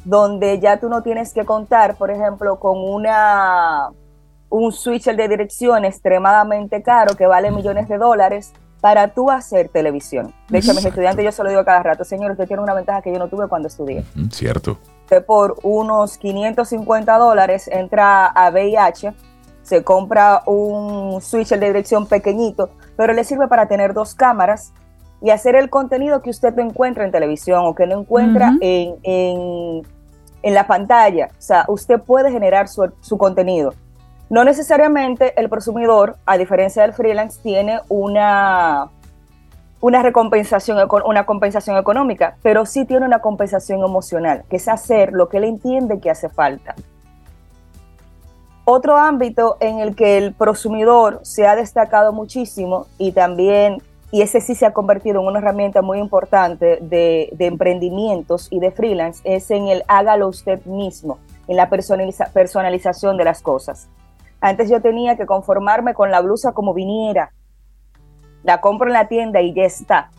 donde ya tú no tienes que contar, por ejemplo, con una un switcher de dirección extremadamente caro que vale millones de dólares para tú hacer televisión. De hecho, a mis estudiantes yo se lo digo cada rato, señor, usted tiene una ventaja que yo no tuve cuando estudié. Cierto. Usted por unos 550 dólares entra a VIH, se compra un switcher de dirección pequeñito, pero le sirve para tener dos cámaras y hacer el contenido que usted no encuentra en televisión o que no encuentra en, en, la pantalla. O sea, usted puede generar su, su, contenido. No necesariamente el consumidor, a diferencia del freelance, tiene una, una recompensación, una compensación económica, pero sí tiene una compensación emocional, que es hacer lo que él entiende que hace falta. Otro ámbito en el que el prosumidor se ha destacado muchísimo y también y ese sí se ha convertido en una herramienta muy importante de, emprendimientos y de freelance, es en el hágalo usted mismo, en la personalización de las cosas. Antes yo tenía que conformarme con la blusa como viniera, la compro en la tienda y ya está.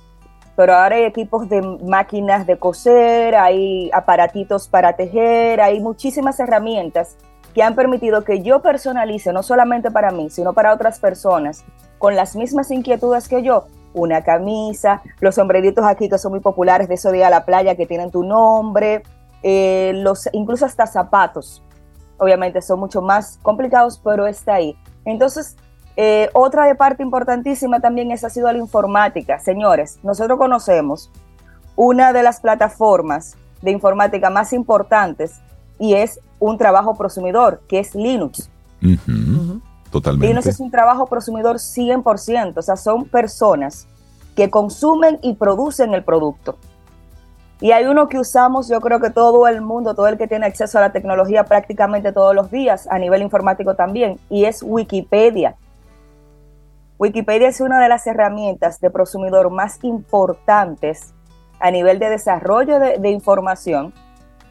Pero ahora hay equipos de máquinas de coser, hay aparatitos para tejer, hay muchísimas herramientas que han permitido que yo personalice, no solamente para mí, sino para otras personas, con las mismas inquietudes que yo, una camisa, los sombreritos aquí que son muy populares de eso de a la playa que tienen tu nombre, eh, los, incluso hasta zapatos. Obviamente son mucho más complicados, pero está ahí. Entonces, eh, otra de parte importantísima también es ha sido la informática. Señores, nosotros conocemos una de las plataformas de informática más importantes y es un trabajo prosumidor, que es Linux. Totalmente. Linux es un trabajo prosumidor 100%, o sea, son personas que consumen y producen el producto. Y hay uno que usamos, yo creo que todo el mundo, todo el que tiene acceso a la tecnología prácticamente todos los días, a nivel informático también, y es Wikipedia. Wikipedia es una de las herramientas de prosumidor más importantes a nivel de desarrollo de, de información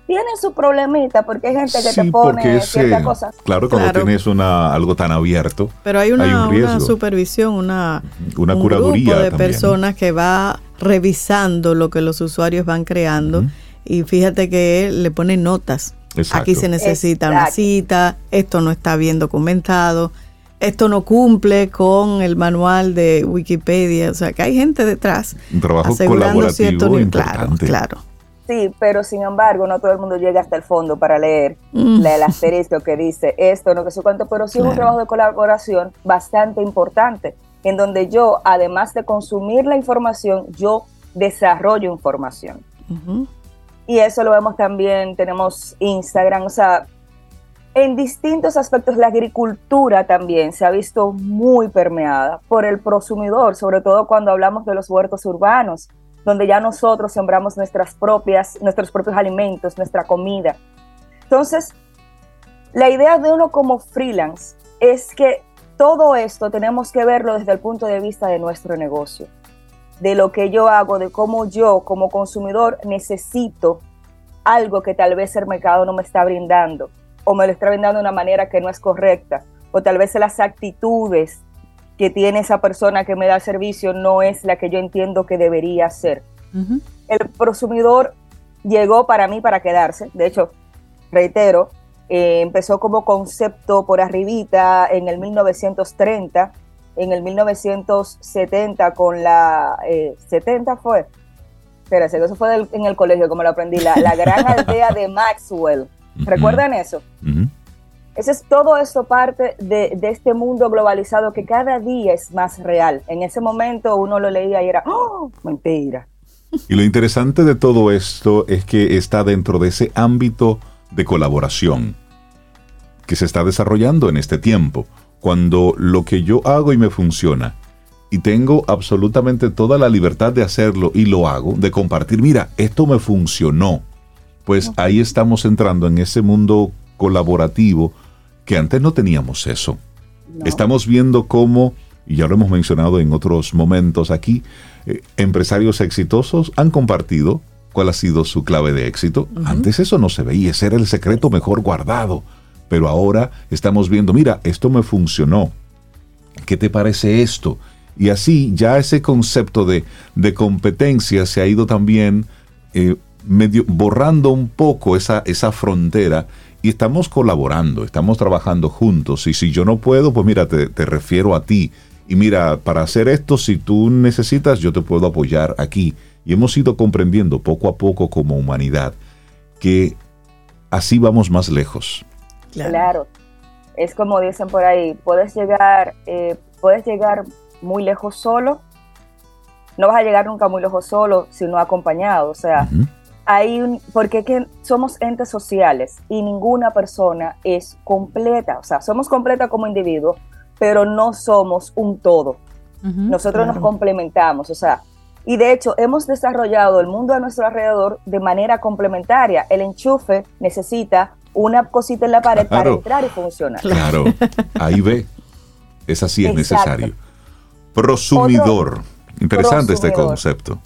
tienen su problemita porque hay gente que te pone ciertas eh, cosas. Claro, cuando tienes una, algo tan abierto. Pero hay una, supervisión, una, una curaduría de personas que va revisando lo que los usuarios van creando y fíjate que le pone notas. Aquí se necesita una cita, esto no está bien documentado, esto no cumple con el manual de Wikipedia, o sea que hay gente detrás. Un trabajo colaborativo importante. Claro, claro. Sí, pero sin embargo, no todo el mundo llega hasta el fondo para leer mm. el asterisco que dice esto, no que sé cuánto, pero sí es un trabajo de colaboración bastante importante, en donde yo, además de consumir la información, yo desarrollo información. Y eso lo vemos también, tenemos Instagram, o sea, en distintos aspectos la agricultura también se ha visto muy permeada por el prosumidor, sobre todo cuando hablamos de los huertos urbanos donde ya nosotros sembramos nuestras propias, nuestros propios alimentos, nuestra comida. Entonces, la idea de uno como freelance es que todo esto tenemos que verlo desde el punto de vista de nuestro negocio, de lo que yo hago, de cómo yo como consumidor necesito algo que tal vez el mercado no me está brindando o me lo está brindando de una manera que no es correcta o tal vez las actitudes que tiene esa persona que me da servicio no es la que yo entiendo que debería ser. El prosumidor llegó para mí para quedarse. De hecho, reitero, eh, empezó como concepto por arribita en el 1930, en el 1970 con la... 70 eh, fue. Espérate, eso fue en el colegio como lo aprendí, la, gran aldea de Maxwell. ¿Recuerdan eso? Eso es todo esto parte de, este mundo globalizado que cada día es más real. En ese momento uno lo leía y era, ¡oh! Mentira. Y lo interesante de todo esto es que está dentro de ese ámbito de colaboración que se está desarrollando en este tiempo. Cuando lo que yo hago y me funciona, y tengo absolutamente toda la libertad de hacerlo y lo hago, de compartir, mira, esto me funcionó, pues ahí estamos entrando en ese mundo colaborativo que antes no teníamos eso. Estamos viendo cómo, y ya lo hemos mencionado en otros momentos aquí, eh, empresarios exitosos han compartido cuál ha sido su clave de éxito. Antes eso no se veía, ese era el secreto mejor guardado. Pero ahora estamos viendo, mira, esto me funcionó. ¿Qué te parece esto? Y así ya ese concepto de, de competencia se ha ido también eh, medio borrando un poco esa, esa frontera y estamos colaborando, estamos trabajando juntos. Y si yo no puedo, pues mira, te, refiero a ti. Y mira, para hacer esto, si tú necesitas, yo te puedo apoyar aquí. Y hemos ido comprendiendo poco a poco como humanidad que así vamos más lejos. Claro. Es como dicen por ahí, puedes llegar, eh, puedes llegar muy lejos solo. No vas a llegar nunca muy lejos solo, sino acompañado. O sea, hay un, porque que somos entes sociales y ninguna persona es completa, o sea, somos completa como individuo, pero no somos un todo. Nosotros nos complementamos, o sea, y de hecho hemos desarrollado el mundo a nuestro alrededor de manera complementaria. El enchufe necesita una cosita en la pared para entrar y funcionar. Claro, ahí ve, es así, es necesario. Prosumidor, interesante este concepto.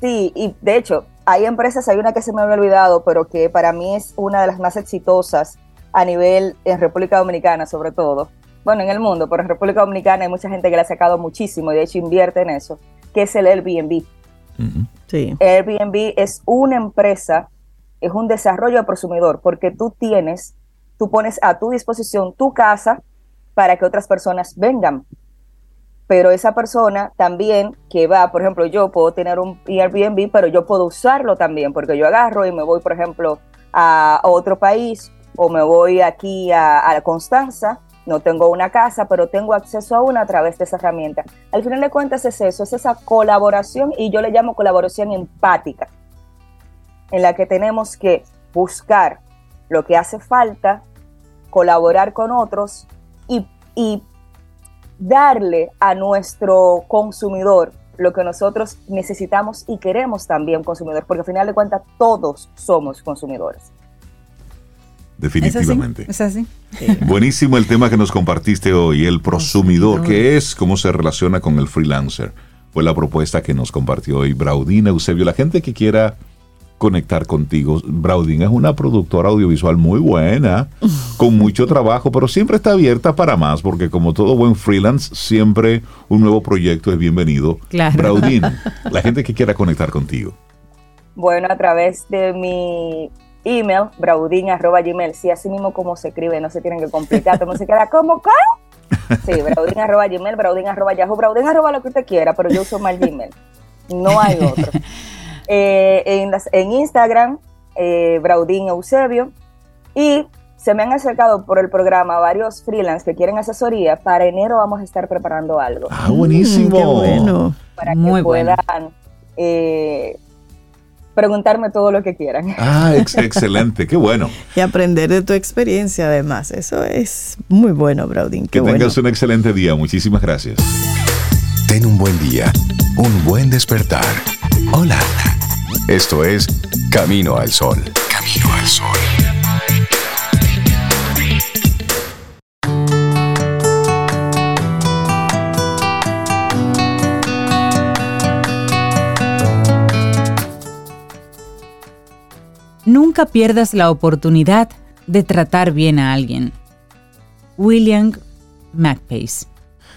Sí, y de hecho, hay empresas, hay una que se me había olvidado, pero que para mí es una de las más exitosas a nivel en República Dominicana, sobre todo. Bueno, en el mundo, pero en República Dominicana hay mucha gente que le ha sacado muchísimo y de hecho invierte en eso, que es el Airbnb. sí. Airbnb es una empresa, es un desarrollo de prosumidor, porque tú tienes, tú pones a tu disposición tu casa para que otras personas vengan pero esa persona también que va, por ejemplo, yo puedo tener un Airbnb, pero yo puedo usarlo también, porque yo agarro y me voy, por ejemplo, a, otro país o me voy aquí a, a Constanza, no tengo una casa, pero tengo acceso a una a través de esa herramienta. Al final de cuentas es eso, es esa colaboración y yo le llamo colaboración empática, en la que tenemos que buscar lo que hace falta, colaborar con otros y, y darle a nuestro consumidor lo que nosotros necesitamos y queremos también consumidor, porque al final de cuentas todos somos consumidores. Definitivamente. Es así. Buenísimo el tema que nos compartiste hoy, el prosumidor, que es cómo se relaciona con el freelancer. Fue la propuesta que nos compartió hoy Braudina Eusebio. La gente que quiera conectar contigo. Braudin es una productora audiovisual muy buena, con mucho trabajo, pero siempre está abierta para más, porque como todo buen freelance, siempre un nuevo proyecto es bienvenido. Claro. Braudin, la gente que quiera conectar contigo. Bueno, a través de mi email, braudin.gmail, sí, así mismo como se escribe, no se tienen que complicar, no se queda como, ¿qué? Sí, braudin.gmail, braudin.yahoo, braudin. lo que usted quiera, pero yo uso mal Gmail. No hay otro. Eh, en, en, Instagram, eh, Braudín Eusebio, y se me han acercado por el programa varios freelance que quieren asesoría. Para enero vamos a estar preparando algo. Ah, buenísimo. Mm, bueno. Para que puedan eh, preguntarme todo lo que quieran. Ah, excelente, qué bueno. Y aprender de tu experiencia además. Eso es muy bueno, Braudín. Que tengas un excelente día. Muchísimas gracias. Ten un buen día, un buen despertar. Hola. Esto es Camino al Sol. Camino al Sol. Nunca pierdas la oportunidad de tratar bien a alguien. William McPace.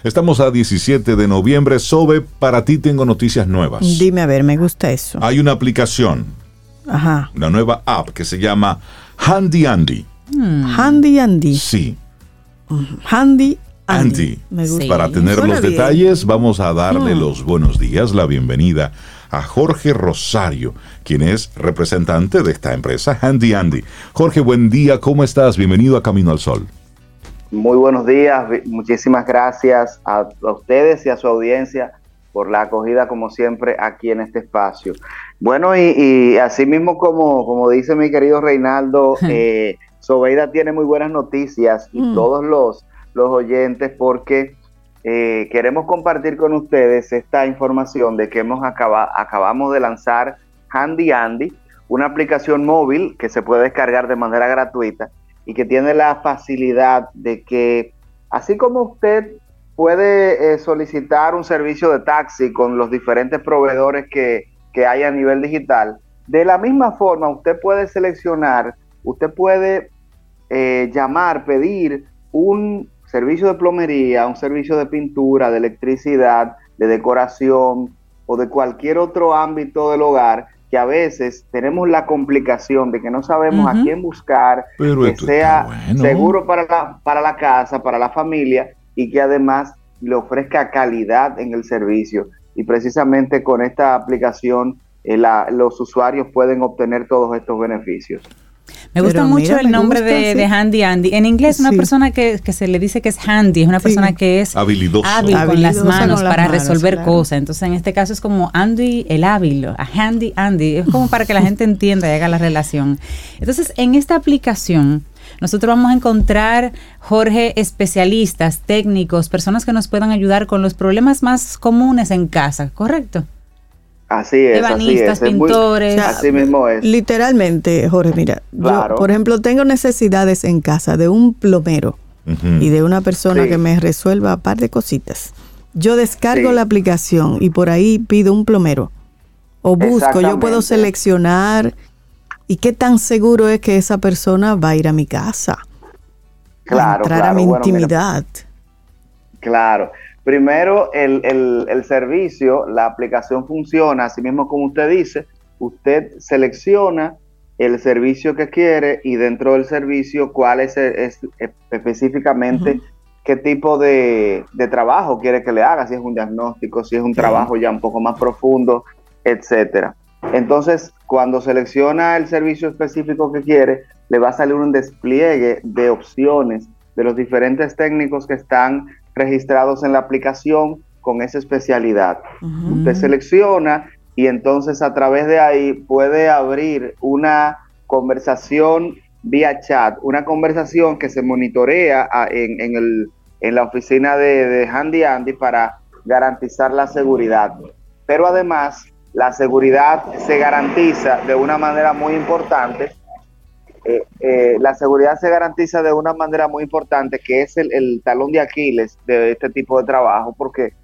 Estamos a 17 de noviembre. Sobe, para ti tengo noticias nuevas. Dime a ver, me gusta eso. Hay una aplicación, Ajá. una nueva app que se llama Handy Andy. Hmm. Handy Andy. Sí, Handy Andy. Me gusta. Sí. Para tener Suena los bien. detalles, vamos a darle Mm. los buenos días, la bienvenida a Jorge Rosario, quien es representante de esta empresa Handy Andy. Jorge, buen día, ¿cómo estás? Bienvenido a Camino al Sol. Muy buenos días, muchísimas gracias a, a ustedes y a su audiencia por la acogida como siempre aquí en este espacio. Bueno, y, y así mismo como, como dice mi querido Reinaldo, eh, Sobeida tiene muy buenas noticias y Mm. todos los, los oyentes porque eh, queremos compartir con ustedes esta información de que hemos acaba- acabamos de lanzar Handy Andy, una aplicación móvil que se puede descargar de manera gratuita y que tiene la facilidad de que, así como usted puede eh, solicitar un servicio de taxi con los diferentes proveedores que, que hay a nivel digital, de la misma forma usted puede seleccionar, usted puede eh, llamar, pedir un servicio de plomería, un servicio de pintura, de electricidad, de decoración o de cualquier otro ámbito del hogar que a veces tenemos la complicación de que no sabemos a quién buscar, Pero que sea bueno. seguro para la, para la casa, para la familia y que además le ofrezca calidad en el servicio. Y precisamente con esta aplicación eh, la- los usuarios pueden obtener todos estos beneficios. Me gusta Pero mucho mira, el nombre gusta, de, sí. de Handy Andy. En inglés, una Sí. persona que, que se le dice que es handy, es una Sí. persona que es Habilidoso. hábil con las Habilidosa manos con las para manos, resolver claro. cosas. Entonces, en este caso es como Andy el hábil, a Handy Andy. Es como para que la gente entienda y haga la relación. Entonces, en esta aplicación, nosotros vamos a encontrar, Jorge, especialistas, técnicos, personas que nos puedan ayudar con los problemas más comunes en casa, ¿correcto? Así es, así Ebanistas, es. es muy- pintores. O sea, así mismo es. Literalmente, Jorge, mira, Claro. yo, por ejemplo, tengo necesidades en casa de un plomero y de una persona Sí. que me resuelva un par de cositas. Yo descargo Sí. la aplicación y por ahí pido un plomero. O busco, yo puedo seleccionar y qué tan seguro es que esa persona va a ir a mi casa. a Claro, entrar a mi Bueno, mira, intimidad. Claro. Primero, el, el- el servicio, la aplicación funciona, así mismo como usted dice, usted selecciona el servicio que quiere y dentro del servicio cuál es, es específicamente qué tipo de, de trabajo quiere que le haga, si es un diagnóstico, si es un trabajo ya un poco más profundo, etcétera. Entonces, cuando selecciona el servicio específico que quiere, le va a salir un despliegue de opciones de los diferentes técnicos que están registrados en la aplicación con esa especialidad. Usted selecciona y entonces a través de ahí puede abrir una conversación vía chat, una conversación que se monitorea a- en, en el- en la oficina de, de Handy Andy para garantizar la seguridad. Pero además, la seguridad se garantiza de una manera muy importante eh, eh, la seguridad se garantiza de una manera muy importante, que es el, el talón de Aquiles de este tipo de trabajo, porque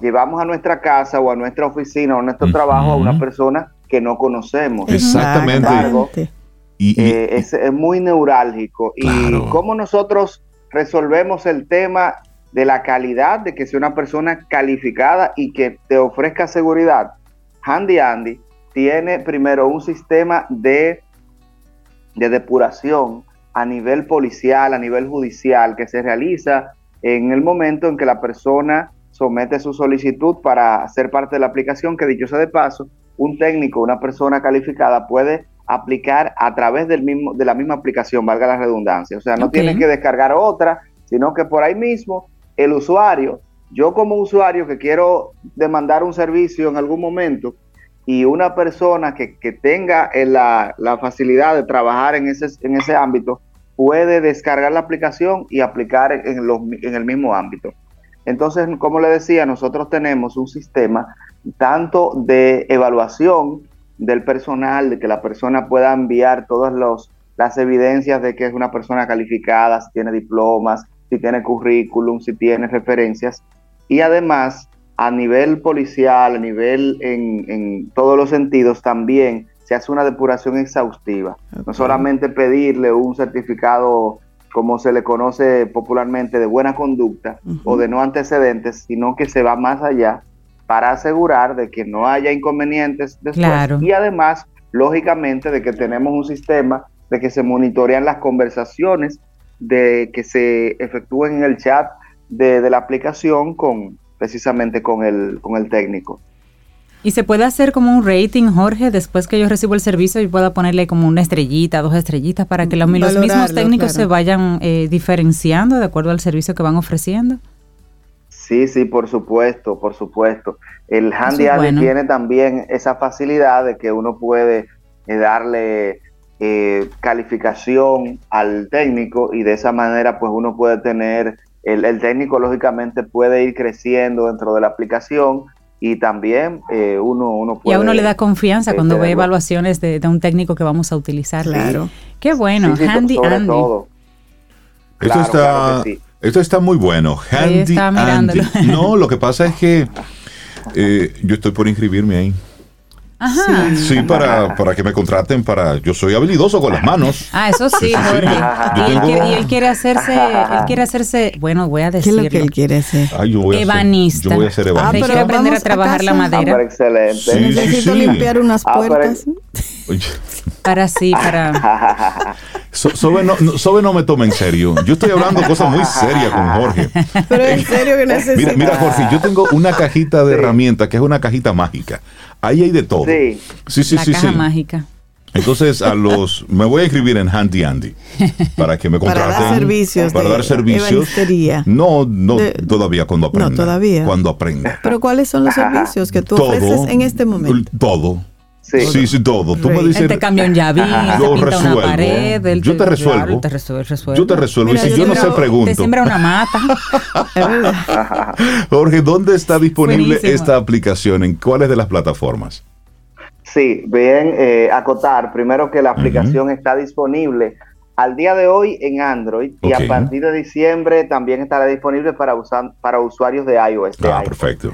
llevamos a nuestra casa o a nuestra oficina o a nuestro trabajo a una persona que no conocemos. Exactamente. Exactamente. Y, y- Eh, es, es muy neurálgico. Claro. Y cómo nosotros resolvemos el tema de la calidad, de que sea una persona calificada y que te ofrezca seguridad. Handy Andy tiene primero un sistema de, de depuración a nivel policial, a nivel judicial, que se realiza en el momento en que la persona somete su solicitud para ser parte de la aplicación, que dicho sea de paso, un técnico, una persona calificada puede aplicar a través del mismo, de la misma aplicación, valga la redundancia. O sea, no Ok. tiene que descargar otra, sino que por ahí mismo el usuario, yo como usuario que quiero demandar un servicio en algún momento y una persona que, que tenga eh, la, la facilidad de trabajar en ese, en ese ámbito, puede descargar la aplicación y aplicar en, los, en el mismo ámbito. Entonces, como le decía, nosotros tenemos un sistema tanto de evaluación del personal, de que la persona pueda enviar todas los, las evidencias de que es una persona calificada, si tiene diplomas, si tiene currículum, si tiene referencias. Y además, a nivel policial, a nivel en, en todos los sentidos, también se hace una depuración exhaustiva. No solamente pedirle un certificado como se le conoce popularmente de buena conducta o de no antecedentes, sino que se va más allá para asegurar de que no haya inconvenientes después. Y además, lógicamente, de que tenemos un sistema de que se monitorean las conversaciones de que se efectúen en el chat de, la aplicación con precisamente con el, con el técnico. Y se puede hacer como un rating, Jorge, después que yo recibo el servicio y pueda ponerle como una estrellita, dos estrellitas, para que los, mismos técnicos se vayan eh, diferenciando de acuerdo al servicio que van ofreciendo. Sí, sí, por supuesto, por supuesto. El Handy tiene también esa facilidad de que uno puede eh, darle eh, calificación al técnico y de esa manera pues uno puede tener, el, el técnico lógicamente puede ir creciendo dentro de la aplicación y también eh, uno, uno puede... Y a uno le da confianza cuando ve evaluaciones de, un técnico que vamos a utilizar. Claro. Qué bueno, Handy Andy. esto, está, esto está muy bueno. Handy Andy. No, lo que pasa es que eh, yo estoy por inscribirme ahí. Ajá. Sí, para, para que me contraten para. Yo soy habilidoso con las manos. Ah, eso sí, Jorge. y, él quiere, hacerse, él quiere hacerse, bueno, voy a decirlo. ¿Qué es lo que él quiere hacer? yo voy ebanista. A ser, yo voy a ser ebanista. Ah, quiere aprender a trabajar la madera. Ah, excelente. Necesito limpiar unas ah, puertas. Para sí, para. Sobe, no, no me tome en serio. Yo estoy hablando cosas muy serias con Jorge. Pero en serio que necesito. Mira, mira, Jorge, yo tengo una cajita de herramientas que es una cajita mágica. Ahí hay de todo. Sí, sí, sí. La caja mágica. Entonces, a los me voy a escribir en Handy Andy para que me contraten. Para dar servicios. Para dar servicios. No, no todavía cuando aprenda. No, todavía. Cuando aprenda. Pero ¿cuáles son los servicios que tú ofreces en este momento? Todo. Sí, sí, todo. Tú me dices. Él te cambia un llavín, yo resuelvo. Una pared, yo te resuelvo. Te yo te resuelvo. y si yo, no sé, pregunto. Te siembra una mata. Jorge, ¿dónde está disponible esta aplicación? ¿En cuáles de las plataformas? Sí, bien, eh, acotar. Primero que la aplicación está disponible al día de hoy en Android y a partir de diciembre también estará disponible para, usar, para usuarios de iOS. ah, perfecto.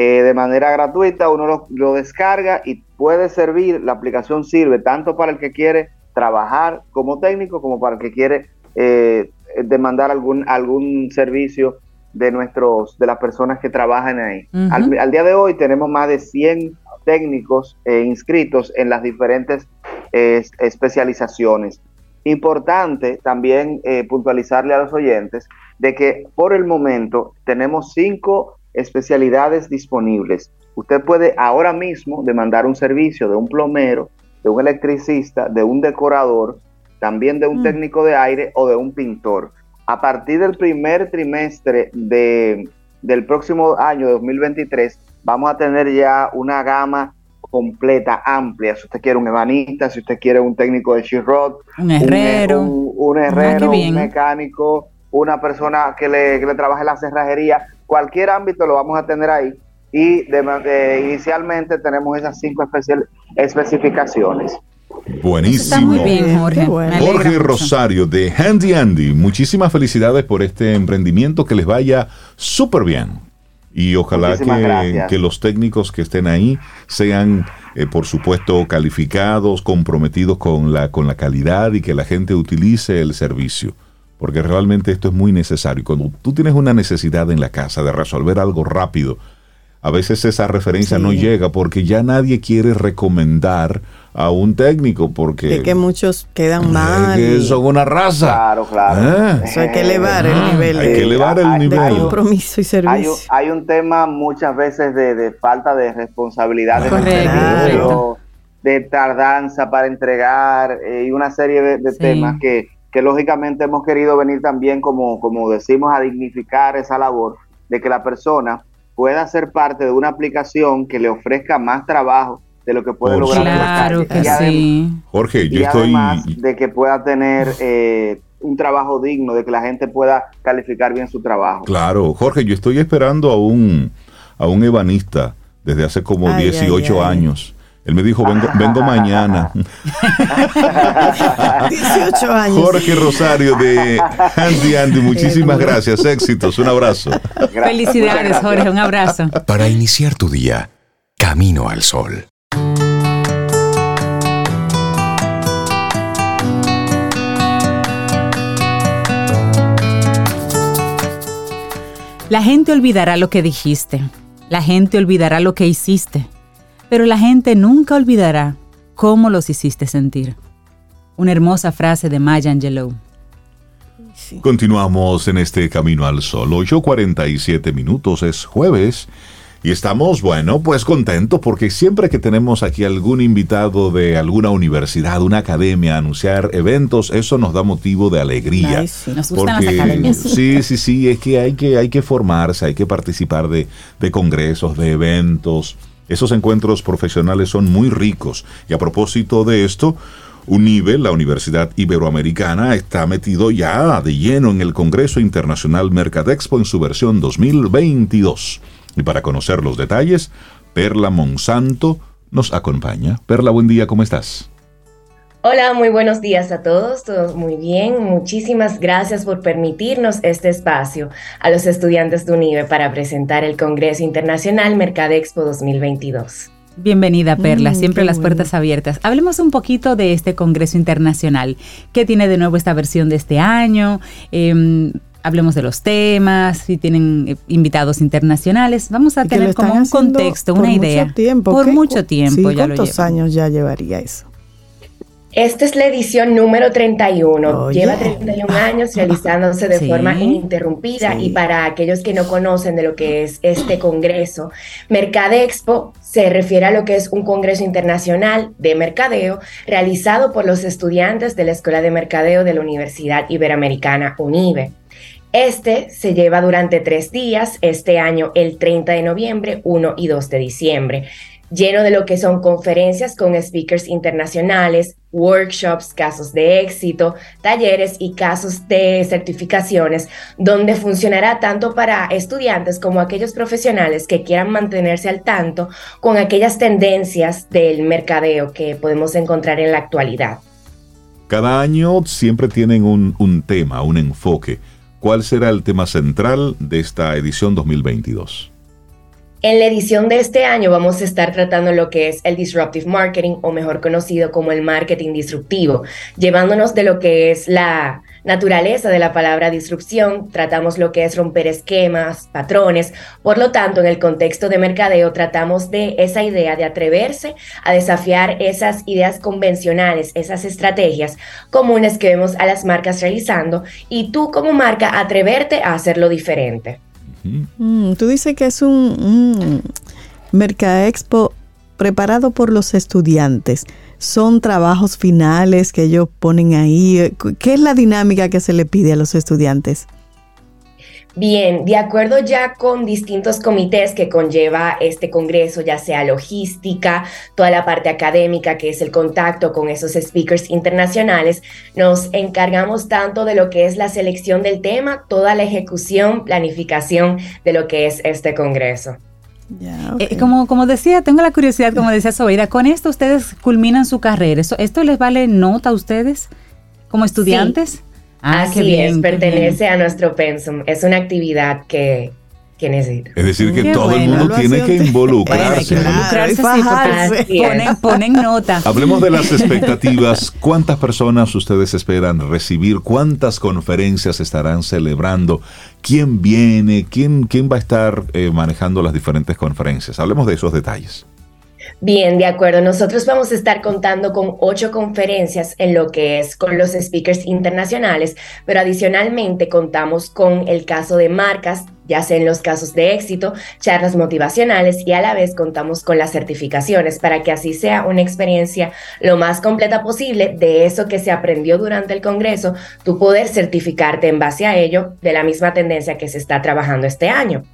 Eh, de manera gratuita, uno lo, descarga y puede servir, la aplicación sirve tanto para el que quiere trabajar como técnico como para el que quiere eh, demandar algún, algún servicio de nuestros de las personas que trabajan ahí. al, día de hoy tenemos más de 100 técnicos eh, inscritos en las diferentes especializaciones. Importante también puntualizarle a los oyentes de que por el momento tenemos cinco especialidades disponibles. Usted puede ahora mismo demandar un servicio de un plomero, de un electricista, de un decorador, también de un mm. técnico de aire o de un pintor. A partir del primer trimestre de, del próximo año 2023, vamos a tener ya una gama completa, amplia. Si usted quiere un ebanista, si usted quiere un técnico de Shirot, un herrero, un, herrero, un mecánico, una persona que le, que le trabaje la cerrajería, cualquier ámbito lo vamos a tener ahí y de, inicialmente tenemos esas cinco especial, especificaciones. Buenísimo. muy bien, Jorge. Jorge Rosario de Handy Andy, muchísimas felicidades por este emprendimiento, que les vaya súper bien. Y ojalá que, que, los técnicos que estén ahí sean, eh, por supuesto, calificados, comprometidos con la, con la calidad y que la gente utilice el servicio porque realmente esto es muy necesario. Cuando tú tienes una necesidad en la casa de resolver algo rápido, a veces esa referencia no llega porque ya nadie quiere recomendar a un técnico porque... De que muchos quedan mal. Que son una raza. Claro, claro. ¿Eh? Eso hay que elevar el ah, nivel. Hay que elevar el nivel. De compromiso y servicio. Hay, un tema muchas veces de, falta de responsabilidad de, tardanza para entregar eh, y una serie de, temas que que lógicamente hemos querido venir también, como, como decimos, a dignificar esa labor de que la persona pueda ser parte de una aplicación que le ofrezca más trabajo de lo que puede lograr claro que sí. Jorge, yo y estoy además de que pueda tener eh, un trabajo digno, de que la gente pueda calificar bien su trabajo. Claro, Jorge, yo estoy esperando a un a un ebanista desde hace como 18 años él me dijo, vengo, vengo mañana. 18 años. Jorge Rosario de Andy Andy, muchísimas gracias, éxitos, un abrazo. Felicidades, Jorge, un abrazo. Para iniciar tu día, camino al sol. La gente olvidará lo que dijiste, la gente olvidará lo que hiciste pero la gente nunca olvidará cómo los hiciste sentir. Una hermosa frase de Maya Angelou. Continuamos en este Camino al Sol. 8.47 minutos, es jueves. Y estamos, bueno, pues contentos porque siempre que tenemos aquí algún invitado de alguna universidad, una academia, a anunciar eventos, eso nos da motivo de alegría. sí. Nos gustan las academias. Sí, sí, sí, es que hay que, hay que formarse, hay que participar de, de congresos, de eventos. Esos encuentros profesionales son muy ricos. Y a propósito de esto, UNIBE, la Universidad Iberoamericana, está metido ya de lleno en el Congreso Internacional Mercadexpo en su versión 2022. Y para conocer los detalles, Perla Monsanto nos acompaña. Perla, buen día, ¿cómo estás? Hola, muy buenos días a todos, todos muy bien. Muchísimas gracias por permitirnos este espacio a los estudiantes de UNIBE para presentar el Congreso Internacional Mercadexpo 2022. Bienvenida, Perla. Mm, Siempre las puertas abiertas. Hablemos un poquito de este Congreso Internacional. ¿Qué tiene de nuevo esta versión de este año? Eh, hablemos de los temas, si tienen eh, invitados internacionales. Vamos a tener como un contexto, una idea. Mucho tiempo. Por mucho tiempo. Sí, ya ¿Cuántos años ya llevaría eso? Esta es la edición número 31. Lleva 31 años realizándose de forma ininterrumpida y para aquellos que no conocen de lo que es este congreso, Mercadexpo se refiere a lo que es un congreso internacional de mercadeo realizado por los estudiantes de la Escuela de Mercadeo de la Universidad Iberoamericana UNIBE. Este se lleva durante tres días, este año el 30 de noviembre, 1 y 2 de diciembre, lleno de lo que son conferencias con speakers internacionales, workshops, casos de éxito, talleres y casos de certificaciones, donde funcionará tanto para estudiantes como aquellos profesionales que quieran mantenerse al tanto con aquellas tendencias del mercadeo que podemos encontrar en la actualidad. Cada año siempre tienen un, un tema, un enfoque. ¿Cuál será el tema central de esta edición 2022? En la edición de este año vamos a estar tratando lo que es el disruptive marketing o mejor conocido como el marketing disruptivo, llevándonos de lo que es la naturaleza de la palabra disrupción, tratamos lo que es romper esquemas, patrones, por lo tanto en el contexto de mercadeo tratamos de esa idea de atreverse a desafiar esas ideas convencionales, esas estrategias comunes que vemos a las marcas realizando y tú como marca atreverte a hacerlo diferente. Mm, tú dices que es un, un Expo preparado por los estudiantes. Son trabajos finales que ellos ponen ahí. ¿Qué es la dinámica que se le pide a los estudiantes? Bien, de acuerdo ya con distintos comités que conlleva este congreso, ya sea logística, toda la parte académica, que es el contacto con esos speakers internacionales, nos encargamos tanto de lo que es la selección del tema, toda la ejecución, planificación de lo que es este congreso. Eh, como, como decía, tengo la curiosidad, como decía Sobeida, con esto ustedes culminan su carrera. ¿Esto, les vale nota a ustedes como estudiantes? Ah, Así bien, es, pertenece a nuestro pensum. Es una actividad que, que necesita. Es decir, que todo el mundo tiene que involucrarse. involucrarse, ponen, ponen, nota. Hablemos de las expectativas. ¿Cuántas personas ustedes esperan recibir? ¿Cuántas conferencias estarán celebrando? ¿Quién viene? ¿Quién, quién va a estar eh, manejando las diferentes conferencias? Hablemos de esos detalles. Bien, de acuerdo. Nosotros vamos a estar contando con ocho conferencias en lo que es con los speakers internacionales, pero adicionalmente contamos con el caso de marcas ya sea en los casos de éxito, charlas motivacionales y a la vez contamos con las certificaciones para que así sea una experiencia lo más completa posible de eso que se aprendió durante el Congreso, tú poder certificarte en base a ello de la misma tendencia que se está trabajando este año.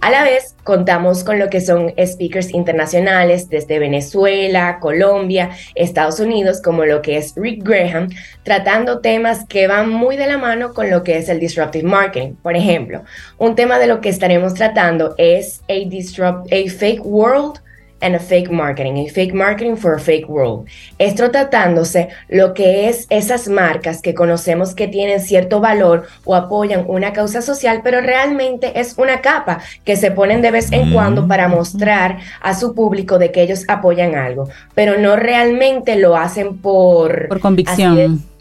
A la vez contamos con lo que son speakers internacionales desde Venezuela, Colombia, Estados Unidos, como lo que es Rick Graham, tratando temas que van muy de la mano con lo que es el disruptive marketing. Por ejemplo, un tema de lo que estaremos tratando es a disrupt, a fake world and a fake marketing, a fake marketing for a fake world. Esto tratándose lo que es esas marcas que conocemos que tienen cierto valor o apoyan una causa social, pero realmente es una capa que se ponen de vez en cuando para mostrar a su público de que ellos apoyan algo, pero no realmente lo hacen por... Por convicción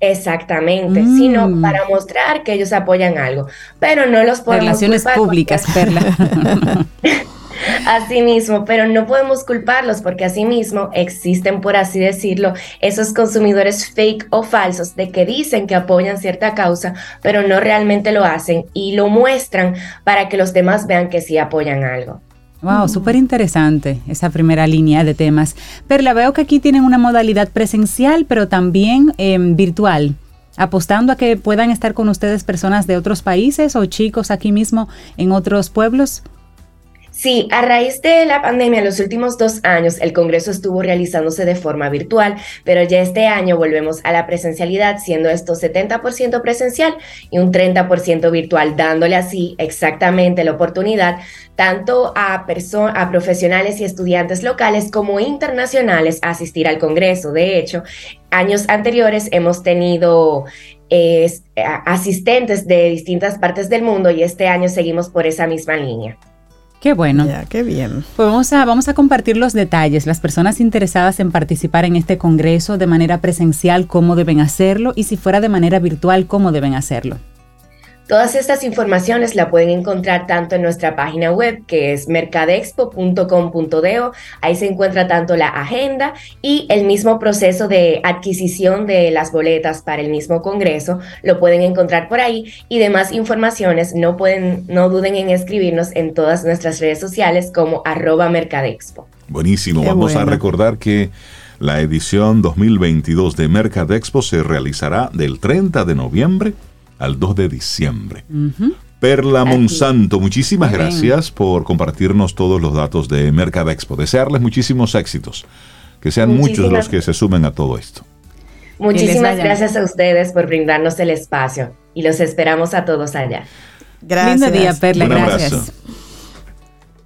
Exactamente, sino mm. para mostrar que ellos apoyan algo, pero no los podemos Relaciones públicas, Perla. Asimismo, pero no podemos culparlos porque asimismo existen, por así decirlo, esos consumidores fake o falsos de que dicen que apoyan cierta causa, pero no realmente lo hacen y lo muestran para que los demás vean que sí apoyan algo. Wow, súper interesante esa primera línea de temas. Perla, veo que aquí tienen una modalidad presencial, pero también em, virtual, apostando a que puedan estar con ustedes personas de otros países o chicos aquí mismo en otros pueblos. Sí, a raíz de la pandemia, en los últimos dos años, el Congreso estuvo realizándose de forma virtual, pero ya este año volvemos a la presencialidad, siendo esto 70% presencial y un 30% virtual, dándole así exactamente la oportunidad tanto a, a profesionales y estudiantes locales como internacionales a asistir al Congreso. De hecho, años anteriores hemos tenido asistentes de distintas partes del mundo y este año seguimos por esa misma línea. Qué bueno. Ya, qué bien. Pues vamos a, vamos a compartir los detalles. Las personas interesadas en participar en este congreso de manera presencial, cómo deben hacerlo y si fuera de manera virtual, cómo deben hacerlo. Todas estas informaciones la pueden encontrar tanto en nuestra página web que es mercadexpo.com.do. Ahí se encuentra tanto la agenda y el mismo proceso de adquisición de las boletas para el mismo congreso. Lo pueden encontrar por ahí y demás informaciones no pueden, no duden en escribirnos en todas nuestras redes sociales como arroba mercadexpo. Buenísimo. Vamos a recordar que la edición 2022 de Mercadexpo se realizará del 30 de noviembre al 2 de diciembre. Perla Monsanto, muchísimas gracias por compartirnos todos los datos de Mercadexpo. Desearles muchísimos éxitos, que sean muchos los que se sumen a todo esto. Muchísimas gracias a ustedes por brindarnos el espacio y los esperamos a todos allá. Gracias. Lindo día, Perla. gracias.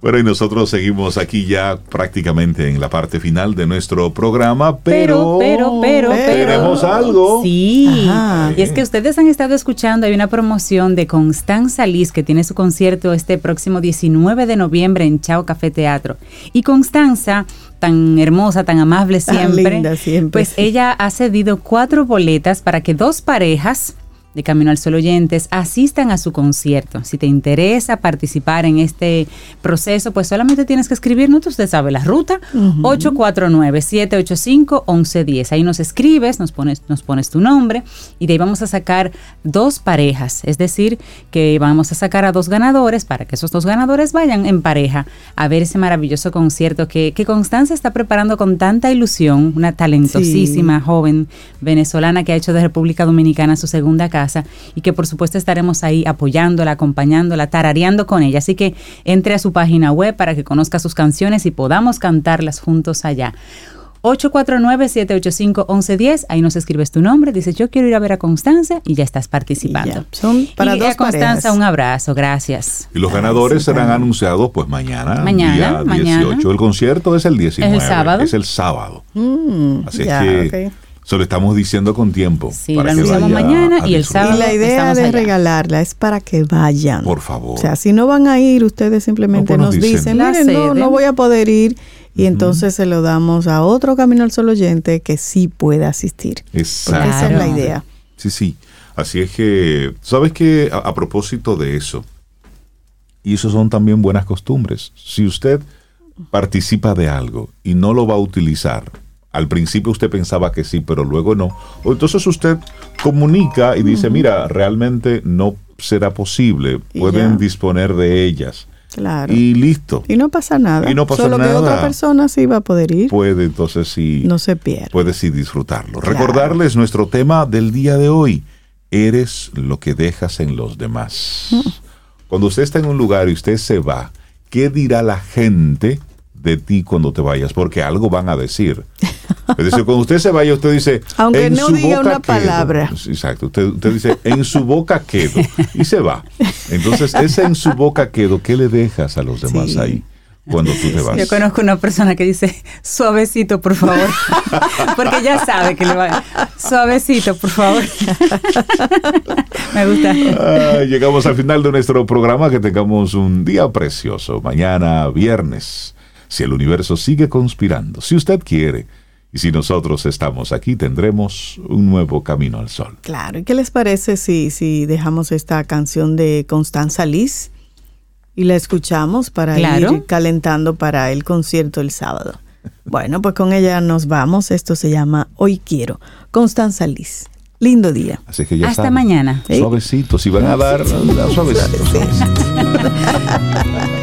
Bueno, y nosotros seguimos aquí ya prácticamente en la parte final de nuestro programa, pero, pero, pero, pero, tenemos algo. Sí, y es que ustedes han estado escuchando, hay una promoción de Constanza Liz que tiene su concierto este próximo 19 de noviembre en Chao Café Teatro. Y Constanza tan hermosa, tan amable siempre, siempre pues ella ha cedido cuatro boletas para que dos parejas de Camino al Sol oyentes asistan a su concierto. Si te interesa participar en este proceso, pues solamente tienes que escribirnos, usted sabe la ruta, 849-785-1110. Ahí nos escribes, nos pones, nos pones tu nombre y de ahí vamos a sacar dos parejas. Es decir, que vamos a sacar a dos ganadores para que esos dos ganadores vayan en pareja a ver ese maravilloso concierto que, que Constanza está preparando con tanta ilusión, una talentosísima joven venezolana que ha hecho de República Dominicana su segunda casa y que por supuesto estaremos ahí apoyándola, acompañándola, tarareando con ella. Así que entre a su página web para que conozca sus canciones y podamos cantarlas juntos allá. 849-785-1110, ahí nos escribes tu nombre, dices yo quiero ir a ver a Constanza y ya estás participando. Son para dos Constanza, un abrazo, gracias. Y los ganadores serán anunciados pues mañana, mañana, día 18. El concierto es el 19. ¿Es el sábado? Es el sábado. Mm, Así es que... Se lo estamos diciendo con tiempo. Sí, para lo mañana y el sábado. Y la idea de regalarla es para que vayan. Por favor. O sea, si no van a ir, ustedes simplemente nos, dicen, no, no voy a poder ir. Y entonces se lo damos a otro Camino al Sol oyente que sí puede asistir. Exacto. esa es la idea. Sí, sí. Así es que, ¿sabes qué? a propósito de eso, y eso son también buenas costumbres. Si usted participa de algo y no lo va a utilizar, al principio usted pensaba que sí, pero luego no. O entonces usted comunica y dice, mira, realmente no será posible, pueden disponer de ellas. Claro. Y listo. Y no pasa nada. Y no pasa Solo que otra persona sí va a poder ir. Puede entonces sí. No se pierde. Puede sí disfrutarlo. Recordarles nuestro tema del día de hoy. Eres lo que dejas en los demás. Mm. Cuando usted está en un lugar y usted se va, ¿qué dirá la gente de ti cuando te vayas? Porque algo van a decir. Es decir, cuando usted se vaya, usted dice. Aunque no diga una palabra. Exacto. Usted, usted, dice, en su boca quedo. Y se va. Entonces, ese en su boca quedo, ¿qué le dejas a los demás ahí? Cuando tú te vas. Yo conozco una persona que dice, suavecito, por favor. Porque ya sabe que le va. Suavecito, por favor. Me gusta. llegamos al final de nuestro programa. Que tengamos un día precioso. Mañana, viernes. Si el universo sigue conspirando. Si usted quiere Y si nosotros estamos aquí, tendremos un nuevo camino al sol. Claro, ¿y qué les parece si, si dejamos esta canción de Constanza Liz y la escuchamos para ir calentando para el concierto el sábado? Bueno, pues con ella nos vamos. Esto se llama Hoy Quiero. Constanza Liz. Lindo día. Así que ya Hasta mañana. Suavecito, si van a dar, suavecito.